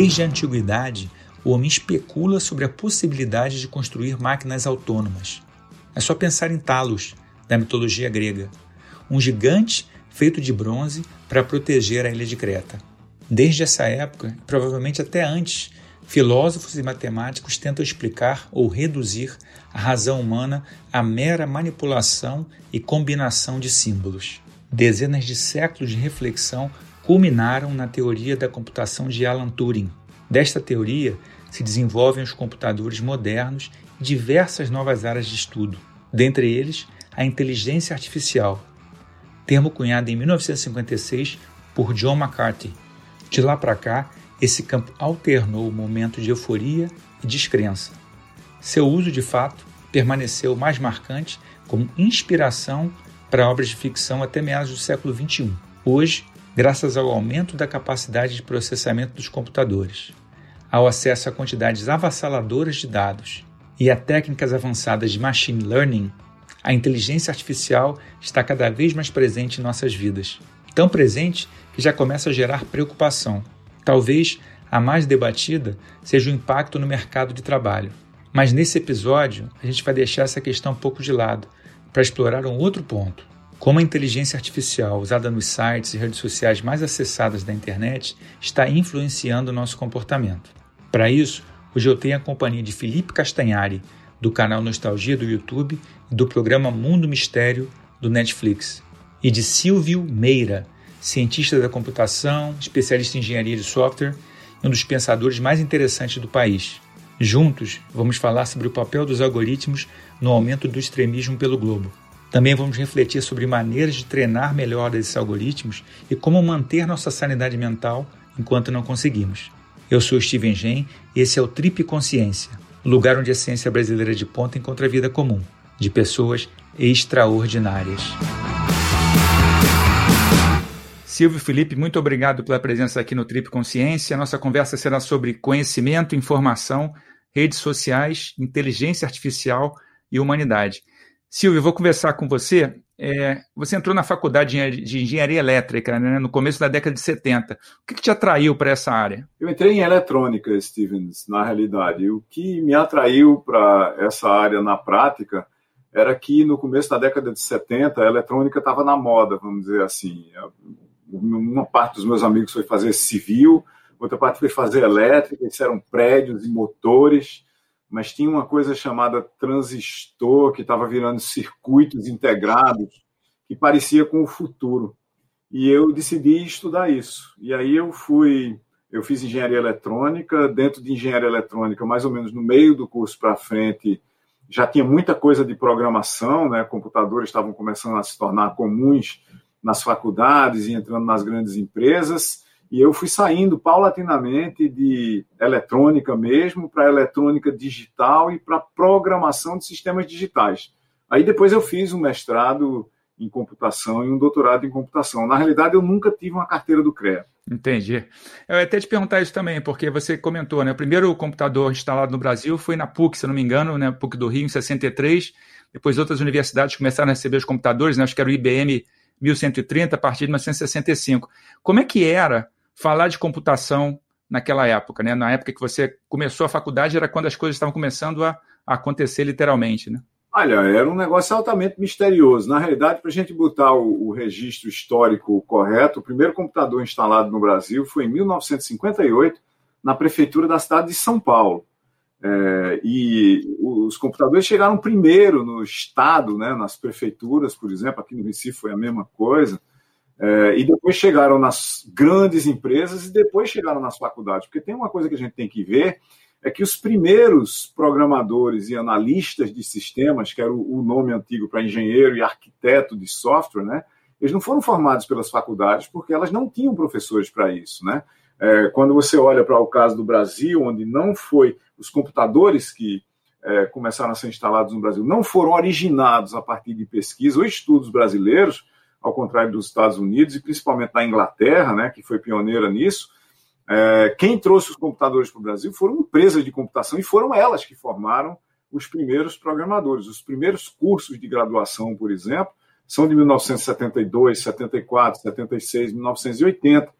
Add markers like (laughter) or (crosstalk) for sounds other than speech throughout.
Desde a antiguidade, o homem especula sobre a possibilidade de construir máquinas autônomas. É só pensar em Talos, da mitologia grega, um gigante feito de bronze para proteger a ilha de Creta. Desde essa época, provavelmente até antes, filósofos e matemáticos tentam explicar ou reduzir a razão humana à mera manipulação e combinação de símbolos. Dezenas de séculos de reflexão culminaram na teoria da computação de Alan Turing. Desta teoria se desenvolvem os computadores modernos e diversas novas áreas de estudo, dentre eles a inteligência artificial, termo cunhado em 1956 por John McCarthy. De lá para cá, esse campo alternou momentos de euforia e descrença. Seu uso, de fato, permaneceu mais marcante como inspiração para obras de ficção até meados do século XXI. Hoje, graças ao aumento da capacidade de processamento dos computadores, ao acesso a quantidades avassaladoras de dados e a técnicas avançadas de machine learning, a inteligência artificial está cada vez mais presente em nossas vidas. Tão presente que já começa a gerar preocupação. Talvez a mais debatida seja o impacto no mercado de trabalho. Mas nesse episódio, a gente vai deixar essa questão um pouco de lado para explorar um outro ponto. Como a inteligência artificial usada nos sites e redes sociais mais acessadas da internet está influenciando o nosso comportamento. Para isso, hoje eu tenho a companhia de Felipe Castanhari, do canal Nostalgia do YouTube e do programa Mundo Mistério do Netflix, e de Silvio Meira, cientista da computação, especialista em engenharia de software e um dos pensadores mais interessantes do país. Juntos, vamos falar sobre o papel dos algoritmos no aumento do extremismo pelo globo. Também vamos refletir sobre maneiras de treinar melhor esses algoritmos e como manter nossa sanidade mental enquanto não conseguimos. Eu sou Steven Gen e esse é o Trip Consciência, lugar onde a ciência brasileira de ponta encontra a vida comum, de pessoas extraordinárias. Silvio Felipe, muito obrigado pela presença aqui no Trip Consciência. Nossa conversa será sobre conhecimento, informação, redes sociais, inteligência artificial e humanidade. Silvio, eu vou conversar com você. É, você entrou na faculdade de engenharia elétrica né, no começo da década de 70. O que, que te atraiu para essa área? Eu entrei em eletrônica, Stevens, na realidade. O que me atraiu para essa área na prática era que no começo da década de 70 a eletrônica estava na moda, vamos dizer assim. Uma parte dos meus amigos foi fazer civil, outra parte foi fazer elétrica, isso eram prédios e motores mas tinha uma coisa chamada transistor, que estava virando circuitos integrados, que parecia com o futuro. E eu decidi estudar isso. E aí eu fui, eu fiz engenharia eletrônica, dentro de engenharia eletrônica, mais ou menos no meio do curso para frente, já tinha muita coisa de programação, né? Computadores estavam começando a se tornar comuns nas faculdades e entrando nas grandes empresas. E eu fui saindo paulatinamente de eletrônica mesmo para eletrônica digital e para programação de sistemas digitais. Aí depois eu fiz um mestrado em computação e um doutorado em computação. Na realidade, eu nunca tive uma carteira do CREA. Entendi. Eu ia até te perguntar isso também, porque você comentou, né? O primeiro computador instalado no Brasil foi na PUC, se não me engano, né? PUC do Rio, em 63. Depois outras universidades começaram a receber os computadores, né? Acho que era o IBM 1130 a partir de 1965. Como é que era falar de computação naquela época, né? Na época que você começou a faculdade era quando as coisas estavam começando a, acontecer literalmente, né? Olha, era um negócio altamente misterioso. Na realidade, para a gente botar o, o, registro histórico correto, o primeiro computador instalado no Brasil foi em 1958, na prefeitura da cidade de São Paulo. É, e os computadores chegaram primeiro no estado, né, nas prefeituras, por exemplo, aqui no Recife foi a mesma coisa. É, e depois chegaram nas grandes empresas e depois chegaram nas faculdades. Porque tem uma coisa que a gente tem que ver, é que os primeiros programadores e analistas de sistemas, que era o, nome antigo para engenheiro e arquiteto de software, né, eles não foram formados pelas faculdades porque elas não tinham professores para isso. Né? É, quando você olha para o caso do Brasil, onde não foi os computadores que é, começaram a ser instalados no Brasil, não foram originados a partir de pesquisa ou estudos brasileiros, ao contrário dos Estados Unidos e principalmente da Inglaterra, né, que foi pioneira nisso. É, quem trouxe os computadores para o Brasil foram empresas de computação e foram elas que formaram os primeiros programadores. Os primeiros cursos de graduação, por exemplo, são de 1972, 74, 76, 1980.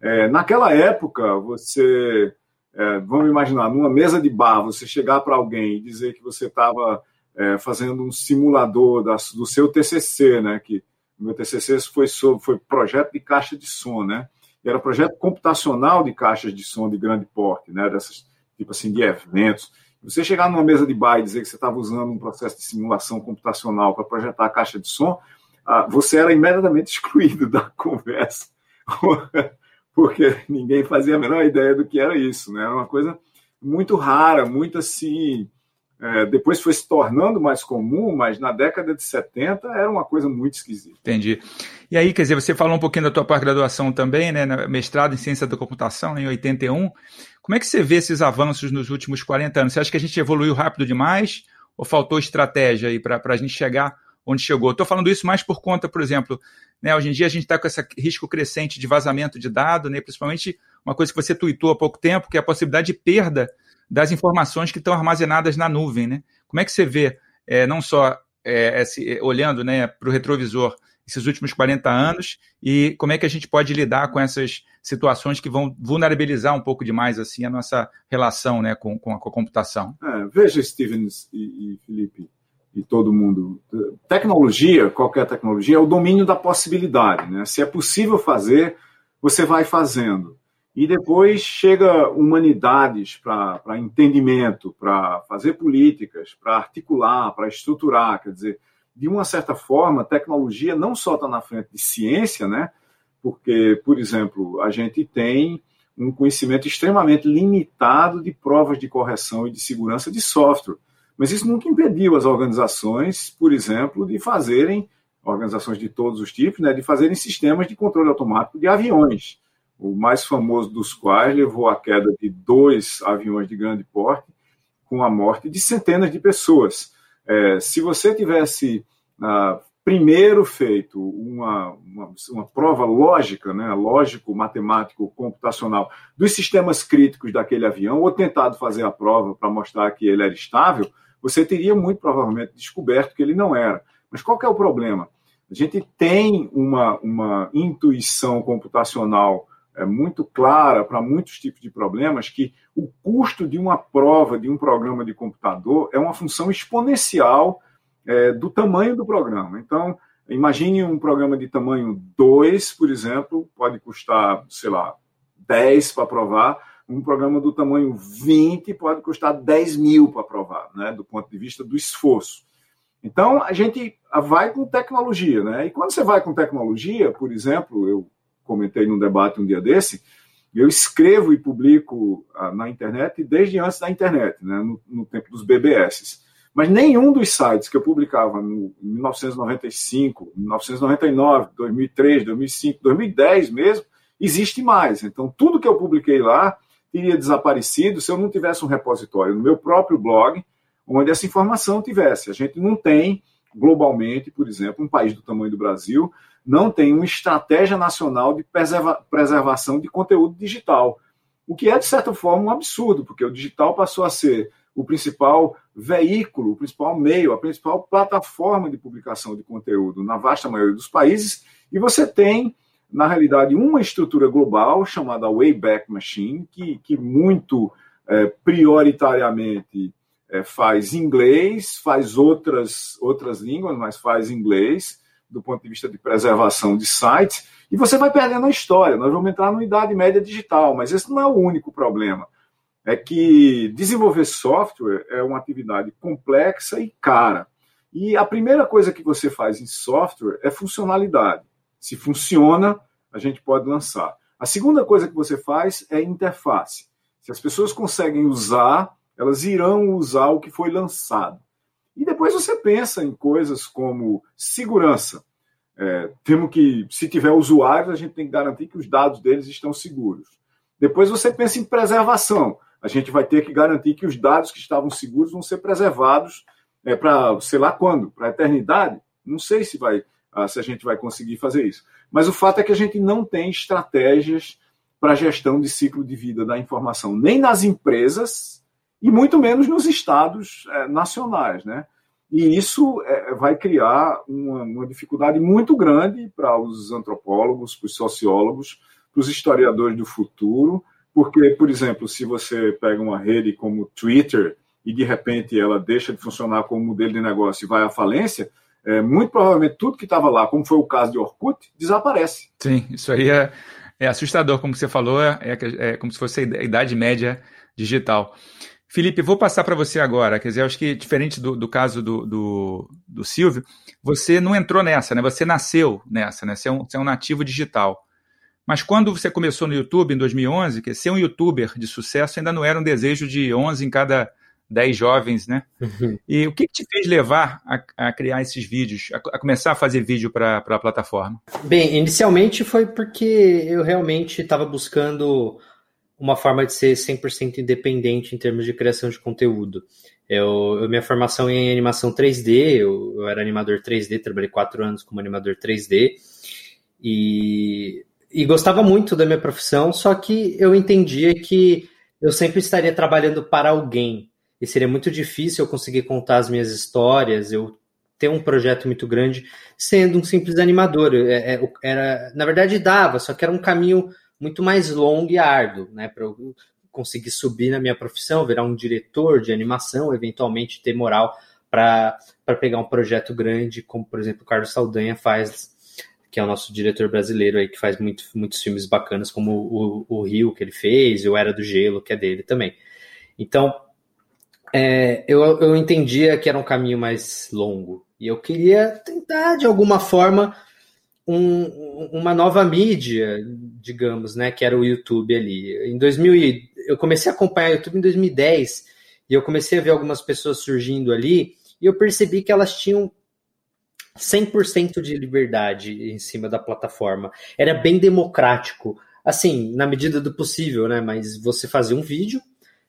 É, naquela época, você é, vamos imaginar, numa mesa de bar, você chegar para alguém e dizer que você estava é, fazendo um simulador da, do seu TCC, né? Que meu TCC foi sobre foi projeto de caixa de som, né? Era projeto computacional de caixas de som de grande porte, né? Dessas tipo assim de eventos. Você chegar numa mesa de bar e dizer que você estava usando um processo de simulação computacional para projetar a caixa de som, ah, você era imediatamente (laughs) excluído da conversa, (laughs) porque ninguém fazia a menor ideia do que era isso, né? Era uma coisa muito rara, muito assim é, depois foi se tornando mais comum, mas na década de 70 era uma coisa muito esquisita. Entendi. E aí, quer dizer, você falou um pouquinho da tua pós-graduação também, né, mestrado em ciência da computação em 81. Como é que você vê esses avanços nos últimos 40 anos? Você acha que a gente evoluiu rápido demais ou faltou estratégia aí para a gente chegar onde chegou? Estou falando isso mais por conta, por exemplo, né, hoje em dia a gente está com esse risco crescente de vazamento de dado, né, principalmente uma coisa que você tweetou há pouco tempo, que é a possibilidade de perda das informações que estão armazenadas na nuvem. Né? Como é que você vê, é, não só é, esse, olhando né, para o retrovisor, esses últimos 40 anos e como é que a gente pode lidar com essas situações que vão vulnerabilizar um pouco demais assim a nossa relação né, com, com, a, com a computação. É, veja, Stevens e, e, Felipe e todo mundo, tecnologia, qualquer tecnologia, é o domínio da possibilidade. Né? Se é possível fazer, você vai fazendo. E depois chega humanidades para entendimento, para fazer políticas, para articular, para estruturar. Quer dizer, de uma certa forma, tecnologia não só está na frente de ciência, né? porque, por exemplo, a gente tem um conhecimento extremamente limitado de provas de correção e de segurança de software. Mas isso nunca impediu as organizações, por exemplo, de fazerem, organizações de todos os tipos, né, de fazerem sistemas de controle automático de aviões o mais famoso dos quais levou à queda de dois aviões de grande porte, com a morte de centenas de pessoas. É, se você tivesse ah, primeiro feito uma, uma, uma, prova lógica, né, lógico, matemático, computacional, dos sistemas críticos daquele avião, ou tentado fazer a prova para mostrar que ele era estável, você teria muito provavelmente descoberto que ele não era. Mas qual é o problema? A gente tem uma, uma intuição computacional é, muito clara para muitos tipos de problemas que o custo de uma prova de um programa de computador é uma função exponencial é, do tamanho do programa. Então, imagine um programa de tamanho 2, por exemplo, pode custar, sei lá, 10 para provar. Um programa do tamanho 20 pode custar 10 mil para provar, né, do ponto de vista do esforço. Então, a gente vai com tecnologia, né? E quando você vai com tecnologia, por exemplo, eu comentei num debate um dia desse, eu escrevo e publico ah, na internet desde antes da internet, né, no, no, tempo dos BBS. Mas nenhum dos sites que eu publicava em 1995, 1999, 2003, 2005, 2010 mesmo, existe mais. Então, tudo que eu publiquei lá teria desaparecido se eu não tivesse um repositório no meu próprio blog, onde essa informação tivesse. A gente não tem, globalmente, por exemplo, um país do tamanho do Brasil, não tem uma estratégia nacional de preserva preservação de conteúdo digital. O que é, de certa forma, um absurdo, porque o digital passou a ser o principal veículo, o principal meio, a principal plataforma de publicação de conteúdo na vasta maioria dos países, e você tem, na realidade, uma estrutura global chamada Wayback Machine, que, que muito é, prioritariamente é, faz inglês, faz outras, outras línguas, mas faz inglês, do ponto de vista de preservação de sites, e você vai perdendo a história. Nós vamos entrar numa idade média digital, mas esse não é o único problema. É que desenvolver software é uma atividade complexa e cara. E a primeira coisa que você faz em software é funcionalidade. Se funciona, a gente pode lançar. A segunda coisa que você faz é interface. Se as pessoas conseguem usar, elas irão usar o que foi lançado. E depois você pensa em coisas como segurança. É, temos que, se tiver usuários, a gente tem que garantir que os dados deles estão seguros. Depois você pensa em preservação. A gente vai ter que garantir que os dados que estavam seguros vão ser preservados é, para, sei lá quando, para a eternidade. Não sei se vai, ah, se a gente vai conseguir fazer isso. Mas o fato é que a gente não tem estratégias para gestão de ciclo de vida da informação, nem nas empresas, e muito menos nos estados é, nacionais, né? E isso é, vai criar uma, uma, dificuldade muito grande para os antropólogos, para os sociólogos, para os historiadores do futuro, porque, por exemplo, se você pega uma rede como Twitter e de repente ela deixa de funcionar como modelo de negócio e vai à falência, é, muito provavelmente tudo que estava lá, como foi o caso de Orkut, desaparece. Sim, isso aí é, é assustador, como você falou, é, é, é como se fosse a idade média digital. Felipe, vou passar para você agora. Quer dizer, acho que diferente do, do caso do, do, do, Silvio, você não entrou nessa, né? Você nasceu nessa, né? Você é um, você é um nativo digital. Mas quando você começou no YouTube em 2011, que ser um youtuber de sucesso ainda não era um desejo de 11 em cada 10 jovens, né? Uhum. E o que, que, te fez levar a, a criar esses vídeos, a, a, começar a fazer vídeo para a plataforma? Bem, inicialmente foi porque eu realmente estava buscando uma forma de ser 100% independente em termos de criação de conteúdo. Eu, eu minha formação em animação 3D, eu, eu, era animador 3D, trabalhei quatro anos como animador 3D e, e gostava muito da minha profissão, só que eu entendia que eu sempre estaria trabalhando para alguém e seria muito difícil eu conseguir contar as minhas histórias, eu ter um projeto muito grande sendo um simples animador. É, é, era, na verdade, dava, só que era um caminho muito mais longo e árduo, né? Para eu conseguir subir na minha profissão, virar um diretor de animação, eventualmente ter moral para pegar um projeto grande, como por exemplo o Carlos Saldanha faz, que é o nosso diretor brasileiro aí, que faz muito, muitos filmes bacanas, como o, o Rio que ele fez, e o Era do Gelo, que é dele também. Então, é, eu, eu entendia que era um caminho mais longo. E eu queria tentar, de alguma forma, um, uma nova mídia, digamos, né, que era o YouTube ali. Em 2000, eu comecei a acompanhar o YouTube em 2010 e eu comecei a ver algumas pessoas surgindo ali e eu percebi que elas tinham 100% de liberdade em cima da plataforma. Era bem democrático, assim, na medida do possível, né? Mas você fazia um vídeo,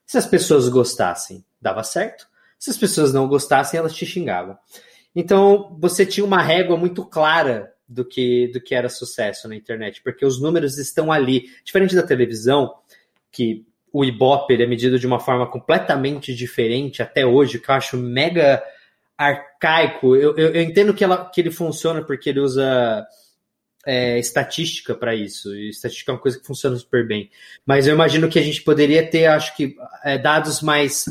se as pessoas gostassem, dava certo. Se as pessoas não gostassem, elas te xingavam. Então, você tinha uma régua muito clara do que, do que era sucesso na internet, porque os números estão ali. Diferente da televisão, que o Ibope é medido de uma forma completamente diferente até hoje, que eu acho mega arcaico. Eu, eu, eu entendo que, ela, que ele funciona porque ele usa é, estatística para isso. E estatística é uma coisa que funciona super bem. Mas eu imagino que a gente poderia ter, acho que, é, dados mais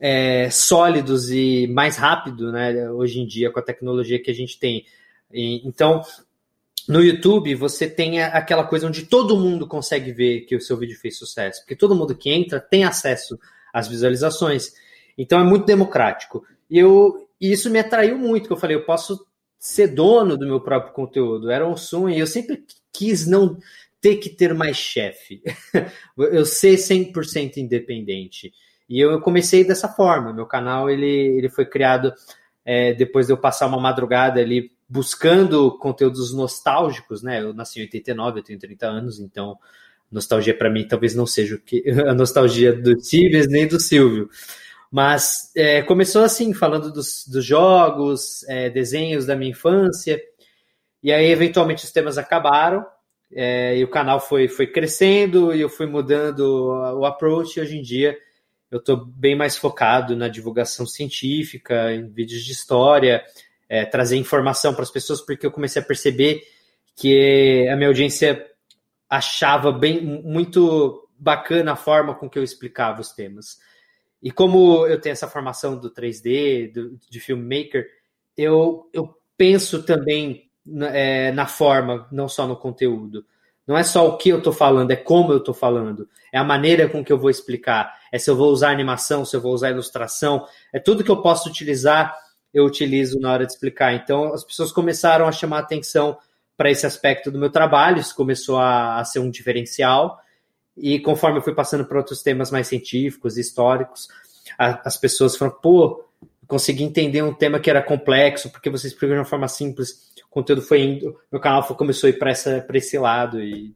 é, sólidos e mais rápido, né? Hoje em dia, com a tecnologia que a gente tem. E, então, no YouTube, você tem aquela coisa onde todo mundo consegue ver que o seu vídeo fez sucesso, porque todo mundo que entra tem acesso às visualizações. Então, é muito democrático. E eu, e isso me atraiu muito, que eu falei, eu posso ser dono do meu próprio conteúdo. Era um sonho, e eu sempre quis não ter que ter mais chefe. (laughs) eu ser 100% independente. E eu comecei dessa forma. Meu canal ele, ele foi criado é, depois de eu passar uma madrugada ali buscando conteúdos nostálgicos, né? Eu nasci em 89, eu tenho 30 anos, então nostalgia para mim talvez não seja o que (laughs) a nostalgia do Tibes nem do Silvio. Mas é, começou assim, falando dos, dos jogos, é, desenhos da minha infância, e aí eventualmente os temas acabaram, é, e o canal foi, foi crescendo, e eu fui mudando o approach, e hoje em dia eu estou bem mais focado na divulgação científica, em vídeos de história, é, trazer informação para as pessoas, porque eu comecei a perceber que a minha audiência achava bem muito bacana a forma com que eu explicava os temas. E como eu tenho essa formação do 3D, do, de filmmaker, eu, eu penso também na, é, na forma, não só no conteúdo. Não é só o que eu estou falando, é como eu estou falando. É a maneira com que eu vou explicar. É se eu vou usar animação, se eu vou usar ilustração. É tudo que eu posso utilizar eu utilizo na hora de explicar. Então, as pessoas começaram a chamar atenção para esse aspecto do meu trabalho, isso começou a, a, ser um diferencial. E conforme eu fui passando para outros temas mais científicos, históricos, a, as pessoas falaram: pô, consegui entender um tema que era complexo, porque você explica de uma forma simples. O conteúdo foi indo, meu canal foi, começou a ir para esse lado. E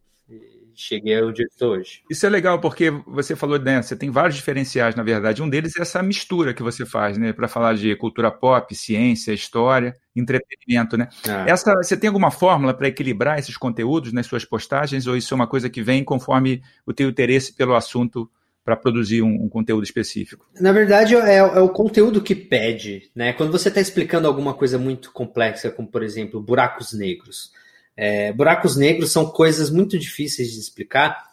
cheguei onde estou hoje. Isso é legal porque você falou, né, você tem vários diferenciais, na verdade. Um deles é essa mistura que você faz, né, para falar de cultura pop, ciência, história, entretenimento, né? Ah. Essa, você tem alguma fórmula para equilibrar esses conteúdos nas suas postagens ou isso é uma coisa que vem conforme o teu interesse pelo assunto para produzir um, um, conteúdo específico? Na verdade, é, é, o conteúdo que pede, né? Quando você está explicando alguma coisa muito complexa, como por exemplo buracos negros, é, buracos negros são coisas muito difíceis de explicar.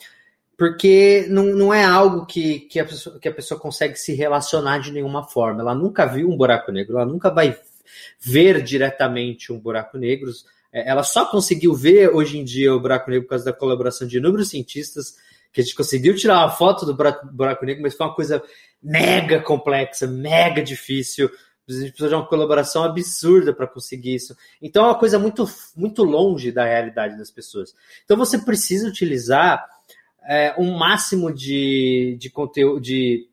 porque não, não é algo que, que, a pessoa, que a pessoa consegue se relacionar de nenhuma forma. Ela nunca viu um buraco negro, ela nunca vai ver diretamente um buraco negro. É, ela só conseguiu ver hoje em dia o buraco negro por causa da colaboração de inúmeros cientistas, que a gente conseguiu tirar uma foto do buraco negro, mas foi uma coisa mega complexa, mega difícil. A gente precisa de uma colaboração absurda para conseguir isso. Então é uma coisa muito, muito longe da realidade das pessoas. Então você precisa utilizar é, um máximo de, de conteúdo, de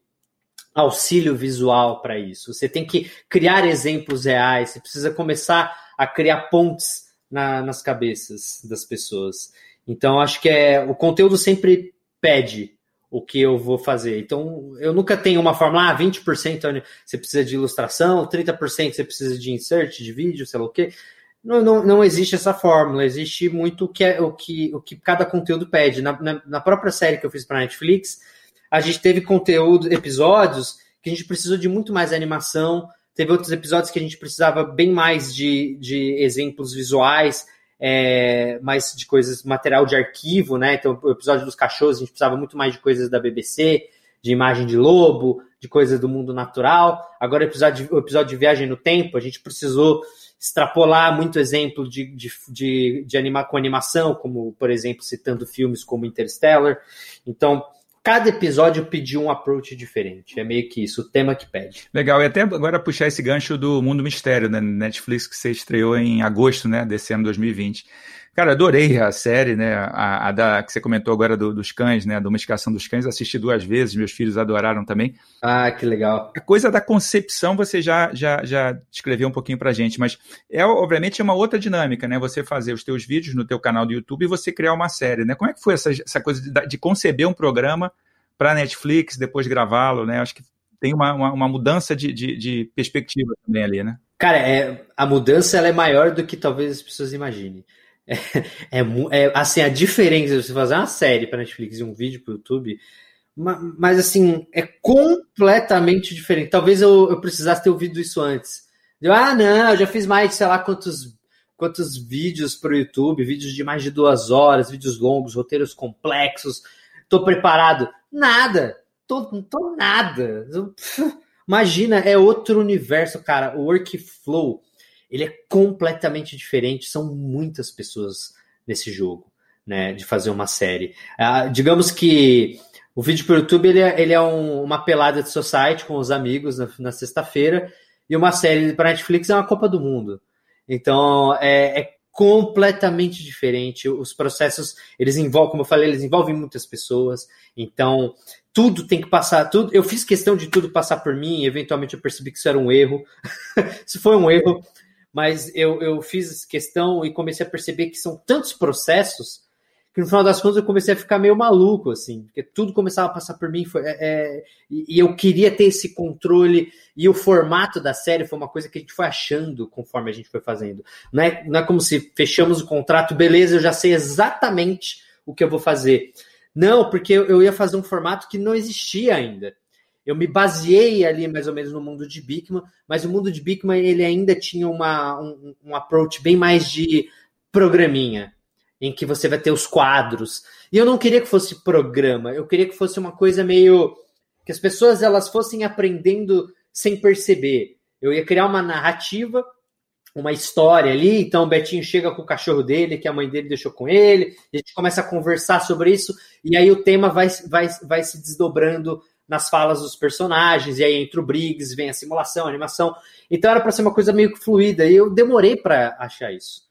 auxílio visual para isso. Você tem que criar exemplos reais, você precisa começar a criar pontes na, nas cabeças das pessoas. Então, acho que é o conteúdo sempre pede o que eu vou fazer. Então, eu nunca tenho uma fórmula, ah, 20% você precisa de ilustração, 30% você precisa de insert, de vídeo, sei lá o quê. Não, não, não existe essa fórmula, existe muito o que, é, o que, o que cada conteúdo pede. Na, na, na própria série que eu fiz para Netflix, a gente teve conteúdo, episódios que a gente precisou de muito mais animação, teve outros episódios que a gente precisava bem mais de, de exemplos visuais, é, mais de coisas, material de arquivo, né? Então, o episódio dos cachorros, a gente precisava muito mais de coisas da BBC, de imagem de lobo, de coisas do mundo natural. Agora, o episódio, o episódio de viagem no tempo, a gente precisou extrapolar muito exemplo de, de, de, de com animação, como, por exemplo, citando filmes como Interstellar. Então, cada episódio pediu um approach diferente. É meio que isso, o tema que pede. Legal, e até agora puxar esse gancho do Mundo Mistério, né? Netflix, que você estreou em agosto, né, desse ano 2020. Cara, adorei a série, né? A, a da, que você comentou agora do, dos cães, né? A domesticação dos cães, assisti duas vezes, meus filhos adoraram também. Ah, que legal. A coisa da concepção você já, já, já descreveu um pouquinho pra gente, mas é obviamente é uma outra dinâmica, né? Você fazer os teus vídeos no teu canal do YouTube e você criar uma série, né? Como é que foi essa, essa coisa de, de conceber um programa para Netflix, depois gravá-lo, né? Acho que tem uma, uma, uma mudança de, de, de, perspectiva também ali, né? Cara, é, a mudança ela é maior do que talvez as pessoas imaginem. É, (laughs) é, é, assim, a diferença de você fazer uma série para Netflix e um vídeo para o YouTube, mas, assim, é completamente diferente. Talvez eu, eu precisasse ter ouvido isso antes. Eu, ah, não, eu já fiz mais sei lá quantos, quantos vídeos para o YouTube, vídeos de mais de duas horas, vídeos longos, roteiros complexos. Tô preparado? Nada. Tô, tô nada. (laughs) Imagina, é outro universo, cara. O workflow ele é completamente diferente. São muitas pessoas nesse jogo, né? De fazer uma série. Ah, digamos que o vídeo para o YouTube ele é, ele é um, uma pelada de society com os amigos na, na sexta-feira e uma série para Netflix é uma Copa do Mundo. Então é, é, completamente diferente. Os processos eles envolvem, como eu falei, eles envolvem muitas pessoas. Então tudo tem que passar, tudo. Eu fiz questão de tudo passar por mim. Eventualmente eu percebi que isso era um erro. (laughs) isso foi um erro mas eu, eu fiz questão e comecei a perceber que são tantos processos que no final das contas eu comecei a ficar meio maluco, assim, porque tudo começava a passar por mim, foi, é, é, e, eu queria ter esse controle, e o formato da série foi uma coisa que a gente foi achando conforme a gente foi fazendo. Não é, não é como se fechamos o contrato, beleza, eu já sei exatamente o que eu vou fazer. Não, porque eu, eu ia fazer um formato que não existia ainda eu me baseei ali mais ou menos no mundo de Bigman, mas o mundo de Bigman ele ainda tinha uma, um, um approach bem mais de programinha, em que você vai ter os quadros. E eu não queria que fosse programa, eu queria que fosse uma coisa meio que as pessoas elas fossem aprendendo sem perceber. Eu ia criar uma narrativa, uma história ali, então o Betinho chega com o cachorro dele, que a mãe dele deixou com ele, a gente começa a conversar sobre isso, e aí o tema vai, vai, vai se desdobrando nas falas dos personagens, e aí entra o Briggs, vem a simulação, a animação. Então era para ser uma coisa meio que fluida, e eu demorei para achar isso.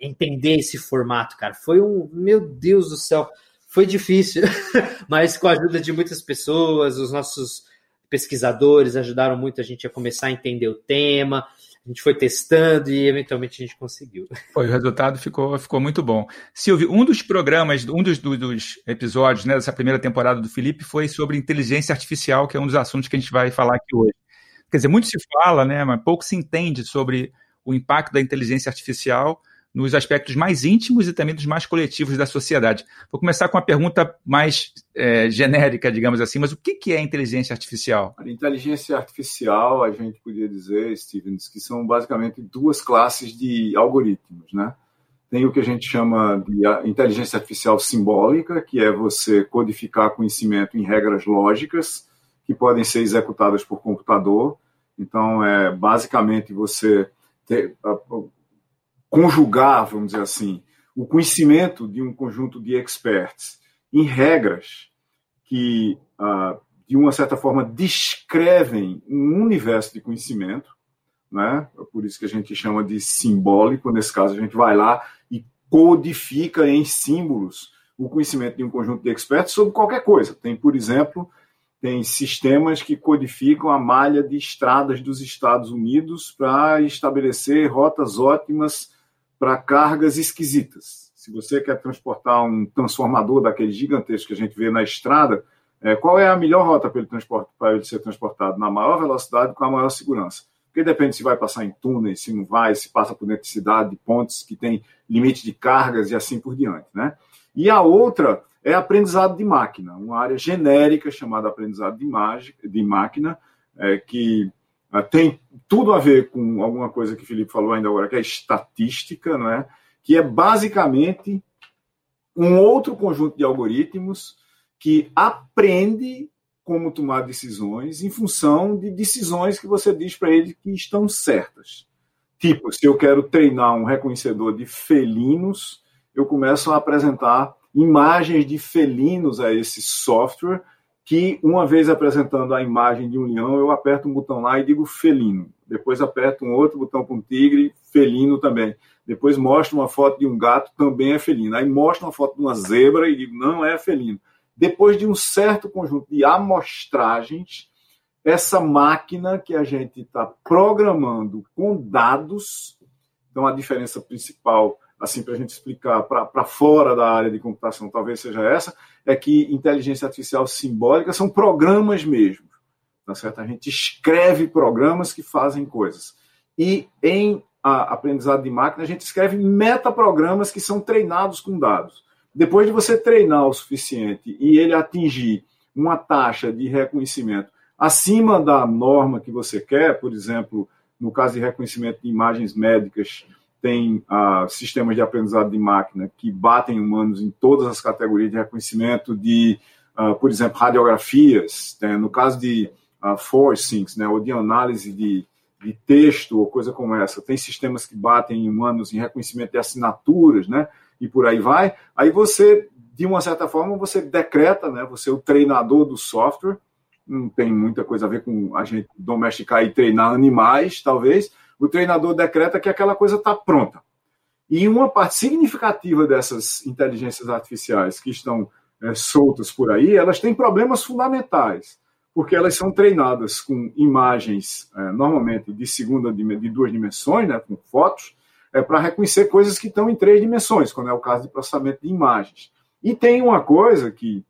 Entender esse formato, cara. Foi um. Meu Deus do céu, foi difícil, (laughs) mas com a ajuda de muitas pessoas, os nossos pesquisadores ajudaram muito a gente a começar a entender o tema a gente foi testando e eventualmente a gente conseguiu. (laughs) Foi, o resultado ficou, ficou muito bom. Silvio, um dos programas, um dos, dos episódios né, dessa primeira temporada do Felipe foi sobre inteligência artificial, que é um dos assuntos que a gente vai falar aqui hoje. Quer dizer, muito se fala, né, mas pouco se entende sobre o impacto da inteligência artificial nos aspectos mais íntimos e também dos mais coletivos da sociedade. Vou começar com uma pergunta mais é, genérica, digamos assim, mas o que, é inteligência artificial? A inteligência artificial, a gente podia dizer, Stevens, que são basicamente duas classes de algoritmos, né? tem o que a gente chama de inteligência artificial simbólica, que é você codificar conhecimento em regras lógicas que podem ser executadas por computador. Então, é basicamente você ter, conjugar, vamos dizer assim, o conhecimento de um conjunto de experts em regras que, uh, de uma certa forma, descrevem um universo de conhecimento, né? por isso que a gente chama de simbólico. Nesse caso, a gente vai lá e codifica em símbolos o conhecimento de um conjunto de expertos sobre qualquer coisa. Tem, por exemplo, tem sistemas que codificam a malha de estradas dos Estados Unidos para estabelecer rotas ótimas para cargas esquisitas. Se você quer transportar um transformador daquele gigantesco que a gente vê na estrada, é, qual é a melhor rota para ele, para ele ser transportado? Na maior velocidade, com a maior segurança. Porque depende se vai passar em túneis, se não vai, se passa por dentro de cidade, de pontes que tem limite de cargas e assim por diante. Né? E a outra é aprendizado de máquina, uma área genérica chamada aprendizado de, de máquina, é, que tem tudo a ver com alguma coisa que o Felipe falou ainda agora, que é estatística, não é? que é basicamente um outro conjunto de algoritmos que aprende como tomar decisões em função de decisões que você diz para ele que estão certas. Tipo, se eu quero treinar um reconhecedor de felinos, eu começo a apresentar imagens de felinos a esse software, que uma vez apresentando a imagem de um leão, eu aperto um botão lá e digo felino. Depois aperto um outro botão com tigre, felino também. Depois mostro uma foto de um gato, também é felino. Aí mostro uma foto de uma zebra e digo, não é felino depois de um certo conjunto de amostragens, essa máquina que a gente está programando com dados, então a diferença principal, assim, para a gente explicar para fora da área de computação, talvez seja essa, é que inteligência artificial simbólica são programas mesmo, tá certo? A gente escreve programas que fazem coisas. E em aprendizado de máquina, a gente escreve metaprogramas que são treinados com dados. Depois de você treinar o suficiente e ele atingir uma taxa de reconhecimento acima da norma que você quer, por exemplo, no caso de reconhecimento de imagens médicas, tem ah, sistemas de aprendizado de máquina que batem humanos em todas as categorias de reconhecimento de, ah, por exemplo, radiografias. Né? No caso de ah, forcings, né, ou de análise de, de texto ou coisa como essa, tem sistemas que batem em humanos em reconhecimento de assinaturas, né? e por aí vai. Aí você, de uma certa forma, você decreta, né? Você é o treinador do software. Não tem muita coisa a ver com a gente domesticar e treinar animais, talvez. O treinador decreta que aquela coisa está pronta. E uma parte significativa dessas inteligências artificiais que estão é, soltas por aí, elas têm problemas fundamentais, porque elas são treinadas com imagens, é, normalmente de segunda de duas dimensões, né, com fotos, é, para reconhecer coisas que estão em três dimensões, quando é o caso de processamento de imagens. E tem uma coisa que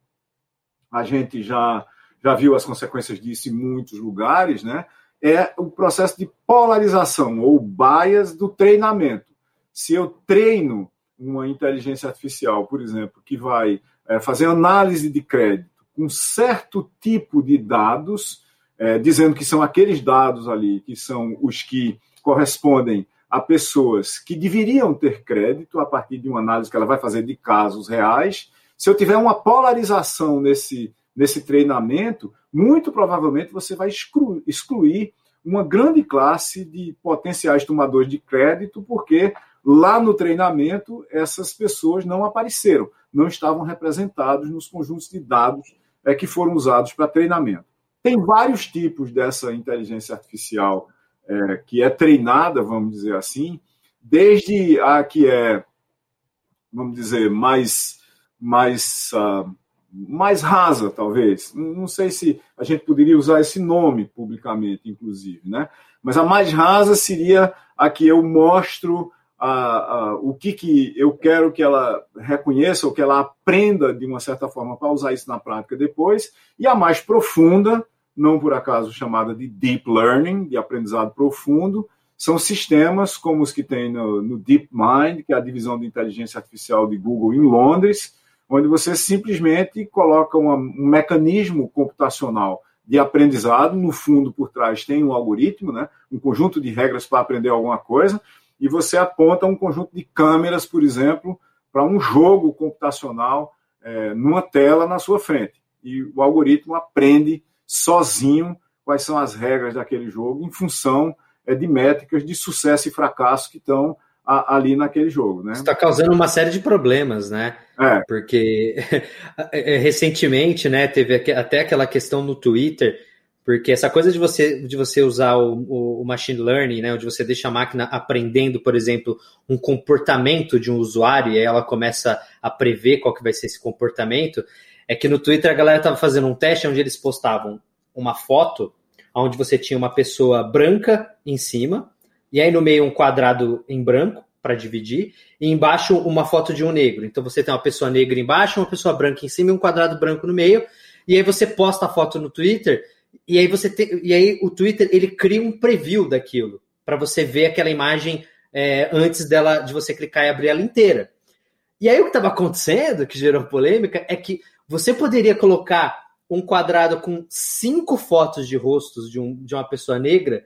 a gente já, já viu as consequências disso em muitos lugares, né? É o processo de polarização ou bias do treinamento. Se eu treino uma inteligência artificial, por exemplo, que vai é, fazer análise de crédito com certo tipo de dados, é, dizendo que são aqueles dados ali que são os que correspondem a pessoas que deveriam ter crédito a partir de uma análise que ela vai fazer de casos reais. Se eu tiver uma polarização nesse, nesse treinamento, muito provavelmente você vai excluir, uma grande classe de potenciais tomadores de crédito, porque lá no treinamento essas pessoas não apareceram, não estavam representados nos conjuntos de dados é, que foram usados para treinamento. Tem vários tipos dessa inteligência artificial é, que é treinada, vamos dizer assim, desde a que é, vamos dizer, mais, mais, uh, mais rasa, talvez. Não sei se a gente poderia usar esse nome publicamente, inclusive, né? Mas a mais rasa seria a que eu mostro a, a, o que, que eu quero que ela reconheça ou que ela aprenda de uma certa forma para usar isso na prática depois. E a mais profunda não por acaso chamada de Deep Learning, de aprendizado profundo, são sistemas como os que tem no, no DeepMind, que é a divisão de inteligência artificial de Google em Londres, onde você simplesmente coloca uma, um mecanismo computacional de aprendizado, no fundo por trás tem um algoritmo, né, um conjunto de regras para aprender alguma coisa, e você aponta um conjunto de câmeras, por exemplo, para um jogo computacional é, numa tela na sua frente. E o algoritmo aprende sozinho quais são as regras daquele jogo em função é, de métricas de sucesso e fracasso que estão a, ali naquele jogo. Né? Está causando uma série de problemas, né? É. Porque (laughs) é, recentemente, né, teve até aquela questão no Twitter porque essa coisa de você, de você usar o, o, machine learning, né, onde você deixa a máquina aprendendo, por exemplo, um comportamento de um usuário e aí ela começa a prever qual que vai ser esse comportamento, é que no Twitter a galera estava fazendo um teste onde eles postavam uma foto onde você tinha uma pessoa branca em cima e aí no meio um quadrado em branco para dividir e embaixo uma foto de um negro. Então você tem uma pessoa negra embaixo, uma pessoa branca em cima e um quadrado branco no meio. E aí você posta a foto no Twitter e aí você tem, e aí o Twitter ele cria um preview daquilo para você ver aquela imagem é, antes dela de você clicar e abrir ela inteira. E aí o que estava acontecendo, que gerou polêmica, é que você poderia colocar um quadrado com cinco fotos de rostos de, um, de uma pessoa negra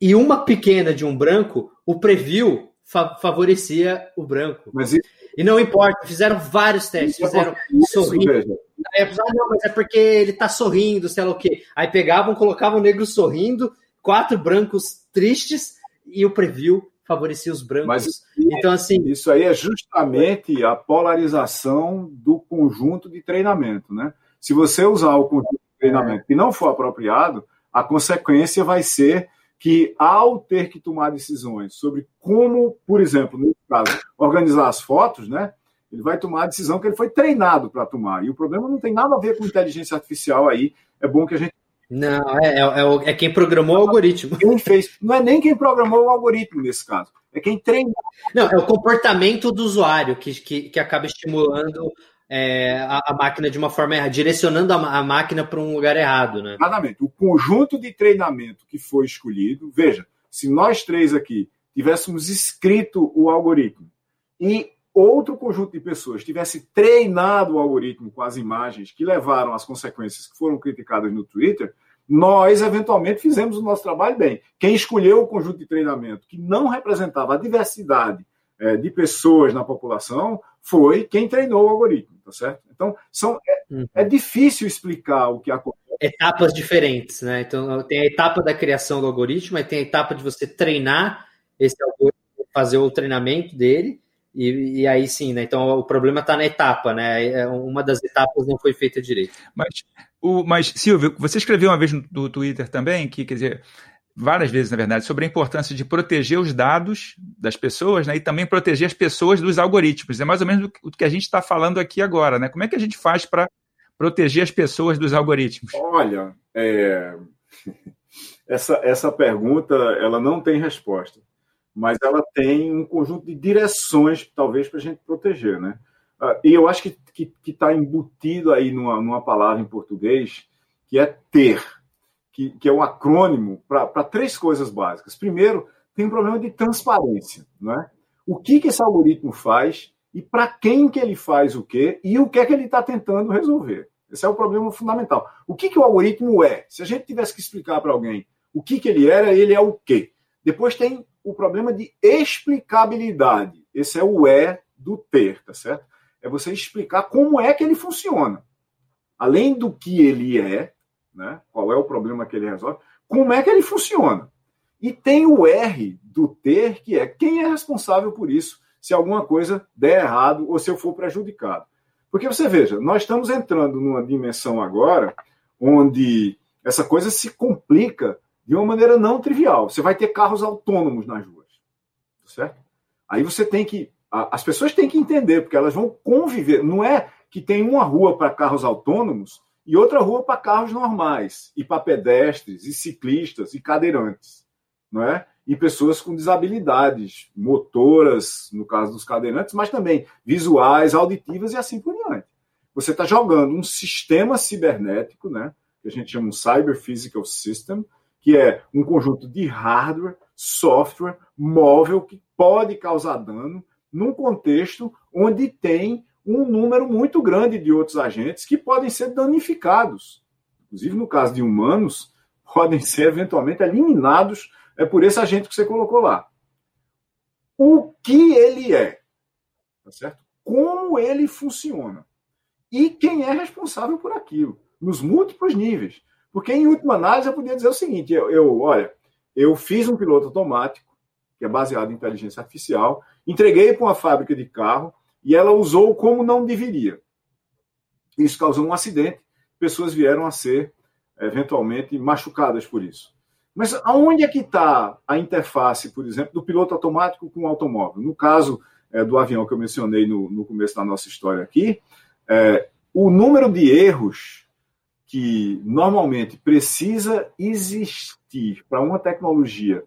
e uma pequena de um branco, o preview fa favorecia o branco. Mas isso... E não importa, fizeram vários testes, fizeram sorrindo. Aí a pessoa, ah, não, mas é porque ele tá sorrindo, sei lá o quê. Aí pegavam, colocavam o negro sorrindo, quatro brancos tristes, e o preview favorecia os brancos. Mas, então, assim. Isso aí é justamente a polarização do conjunto de treinamento, né? Se você usar o conjunto de treinamento que não for apropriado, a consequência vai ser que, ao ter que tomar decisões sobre como, por exemplo, no caso, organizar as fotos, né? Ele vai tomar a decisão que ele foi treinado para tomar. E o problema não tem nada a ver com inteligência artificial aí. É bom que a gente. Não, é, é, é quem programou o algoritmo. Quem fez. Não é nem quem programou o algoritmo nesse caso. É quem treinou. Não, é o comportamento do usuário que, que, que acaba estimulando é, a, a, máquina de uma forma errada, direcionando a, a máquina para um lugar errado, né? Exatamente. O conjunto de treinamento que foi escolhido, veja, se nós três aqui tivéssemos escrito o algoritmo e outro conjunto de pessoas tivesse treinado o algoritmo com as imagens que levaram às consequências que foram criticadas no Twitter, nós eventualmente fizemos o nosso trabalho bem. Quem escolheu o conjunto de treinamento que não representava a diversidade é, de pessoas na população foi quem treinou o algoritmo, tá certo? Então, são, é, uhum. é difícil explicar o que acontece. Etapas diferentes, né? Então, tem a etapa da criação do algoritmo, aí tem a etapa de você treinar esse algoritmo, fazer o treinamento dele, e, e, aí sim, né? Então o problema está na etapa, né? É, uma das etapas não foi feita direito. Mas, o, mas Silvio, você escreveu uma vez no, Twitter também, que quer dizer, várias vezes, na verdade, sobre a importância de proteger os dados das pessoas, né? E também proteger as pessoas dos algoritmos. É mais ou menos o que a gente está falando aqui agora, né? Como é que a gente faz para proteger as pessoas dos algoritmos? Olha, é... (laughs) essa, essa pergunta ela não tem resposta mas ela tem um conjunto de direções, talvez, para a gente proteger, né? Ah, e eu acho que está que, que tá embutido aí numa, numa palavra em português que é ter, que, que é um acrônimo para três coisas básicas. Primeiro, tem um problema de transparência, né? O que, que esse algoritmo faz e para quem que ele faz o quê e o que é que ele está tentando resolver. Esse é o problema fundamental. O que, que o algoritmo é? Se a gente tivesse que explicar para alguém o que, que ele era, ele é o quê? Depois tem o problema de explicabilidade. Esse é o é do ter, tá certo? É você explicar como é que ele funciona. Além do que ele é, né? Qual é o problema que ele resolve, como é que ele funciona. E tem o R do ter, que é quem é responsável por isso, se alguma coisa der errado ou se eu for prejudicado. Porque você veja, nós estamos entrando numa dimensão agora onde essa coisa se complica de uma maneira não trivial. Você vai ter carros autônomos nas ruas, certo? Aí você tem que. As pessoas têm que entender, porque elas vão conviver. Não é que tem uma rua para carros autônomos e outra rua para carros normais, e para pedestres, e ciclistas, e cadeirantes, não é? E pessoas com desabilidades motoras, no caso dos cadeirantes, mas também visuais, auditivas e assim por diante. Você está jogando um sistema cibernético, né? Que a gente chama um Cyber Physical System, que é um conjunto de hardware, software, móvel que pode causar dano num contexto onde tem um número muito grande de outros agentes que podem ser danificados. Inclusive, no caso de humanos, (laughs) podem ser eventualmente eliminados é por esse agente que você colocou lá. o que ele é, tá certo? Como ele funciona e quem é responsável por aquilo, nos múltiplos níveis. Porque, em última análise, eu podia dizer o seguinte: eu, eu olha, eu fiz um piloto automático, que é baseado em inteligência artificial, entreguei para uma fábrica de carro e ela usou como não deveria. Isso causou um acidente, pessoas vieram a ser eventualmente machucadas por isso. Mas aonde é que está a interface, por exemplo, do piloto automático com o automóvel? No caso é, do avião que eu mencionei no, no, começo da nossa história aqui, é, o número de erros que normalmente precisa existir para uma tecnologia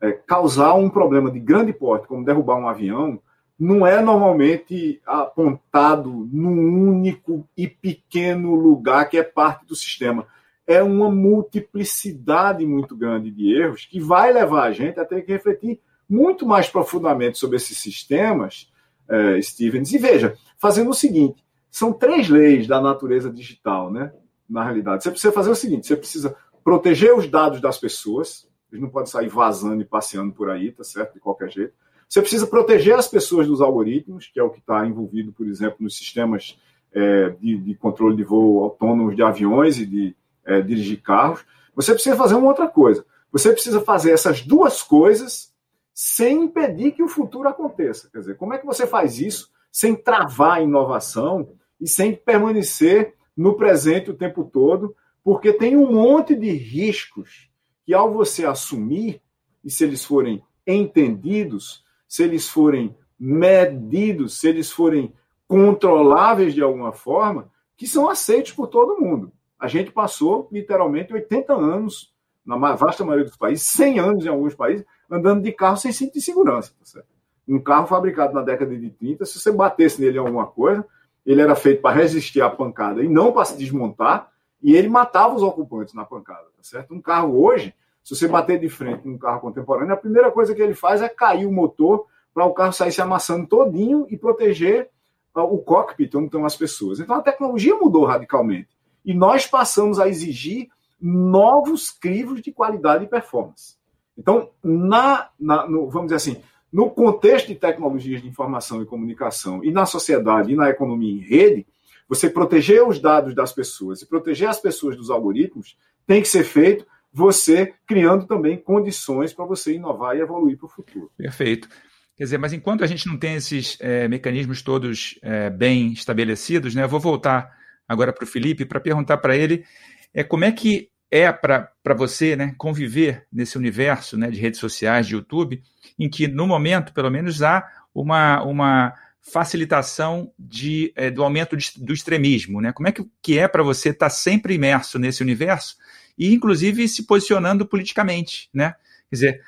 é, causar um problema de grande porte, como derrubar um avião, não é normalmente apontado num único e pequeno lugar que é parte do sistema é uma multiplicidade muito grande de erros que vai levar a gente a ter que refletir muito mais profundamente sobre esses sistemas, é, Stevens. E veja, fazendo o seguinte: são três leis da natureza digital, né? Na realidade, você precisa fazer o seguinte: você precisa proteger os dados das pessoas, eles não podem sair vazando e passeando por aí, tá certo? De qualquer jeito. Você precisa proteger as pessoas dos algoritmos, que é o que está envolvido, por exemplo, nos sistemas é, de, de controle de voo autônomos de aviões e de é, dirigir carros, você precisa fazer uma outra coisa. Você precisa fazer essas duas coisas sem impedir que o futuro aconteça. Quer dizer, como é que você faz isso sem travar a inovação e sem permanecer no presente o tempo todo? Porque tem um monte de riscos que, ao você assumir, e se eles forem entendidos, se eles forem medidos, se eles forem controláveis de alguma forma, que são aceitos por todo mundo. A gente passou literalmente 80 anos, na vasta maioria dos países, 100 anos em alguns países, andando de carro sem cinto de segurança. Tá um carro fabricado na década de 30, se você batesse nele alguma coisa, ele era feito para resistir à pancada e não para se desmontar, e ele matava os ocupantes na pancada. Tá certo? Um carro hoje, se você bater de frente com um carro contemporâneo, a primeira coisa que ele faz é cair o motor para o carro sair se amassando todinho e proteger o cockpit onde estão as pessoas. Então a tecnologia mudou radicalmente e nós passamos a exigir novos crivos de qualidade e performance. Então, na, na no, vamos dizer assim, no contexto de tecnologias de informação e comunicação e na sociedade e na economia em rede, você proteger os dados das pessoas e proteger as pessoas dos algoritmos tem que ser feito você criando também condições para você inovar e evoluir para o futuro. Perfeito. Quer dizer, mas enquanto a gente não tem esses é, mecanismos todos é, bem estabelecidos, né, eu vou voltar agora para o Felipe para perguntar para ele é, como é que é para você né, conviver nesse universo né, de redes sociais, de YouTube, em que, no momento, pelo menos, há uma, uma facilitação de, é, do aumento de, do extremismo. Né? Como é que, que é para você estar tá sempre imerso nesse universo e, inclusive, se posicionando politicamente? Né? Quer dizer,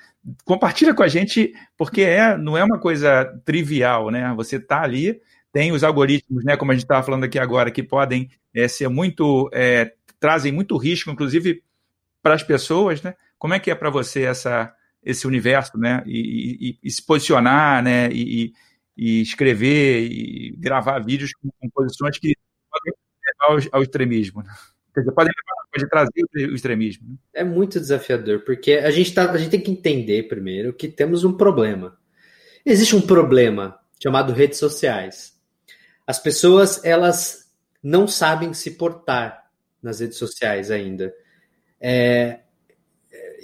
compartilha com a gente, porque é, não é uma coisa trivial, né? Você está ali tem os algoritmos, né, como a gente estava falando aqui agora, que podem é, ser muito. É, trazem muito risco, inclusive para as pessoas, né? Como é que é para você essa, esse universo, né? E, e, e se posicionar, né? E, e, escrever e gravar vídeos com, com posições que podem levar ao, ao extremismo. Né? Quer dizer, podem pode trazer o extremismo. Né? É muito desafiador, porque a gente, tá, a gente tem que entender primeiro que temos um problema. Existe um problema chamado redes sociais. As pessoas, elas não sabem se portar nas redes sociais ainda. É,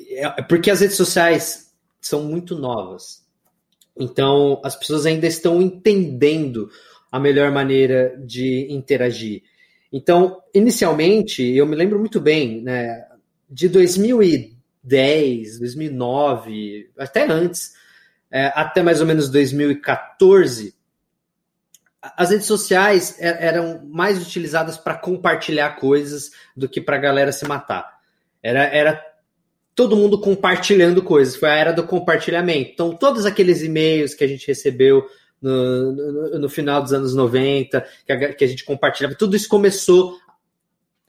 é, é, porque as redes sociais são muito novas. Então, as pessoas ainda estão entendendo a melhor maneira de interagir. Então, inicialmente, eu me lembro muito bem, né, de 2010, 2009, até antes, é, até mais ou menos 2014, as redes sociais eram mais utilizadas para compartilhar coisas do que para a galera se matar. Era, era todo mundo compartilhando coisas. Foi a era do compartilhamento. Então, todos aqueles e-mails que a gente recebeu no, no, no final dos anos 90, que a, que a gente compartilhava, tudo isso começou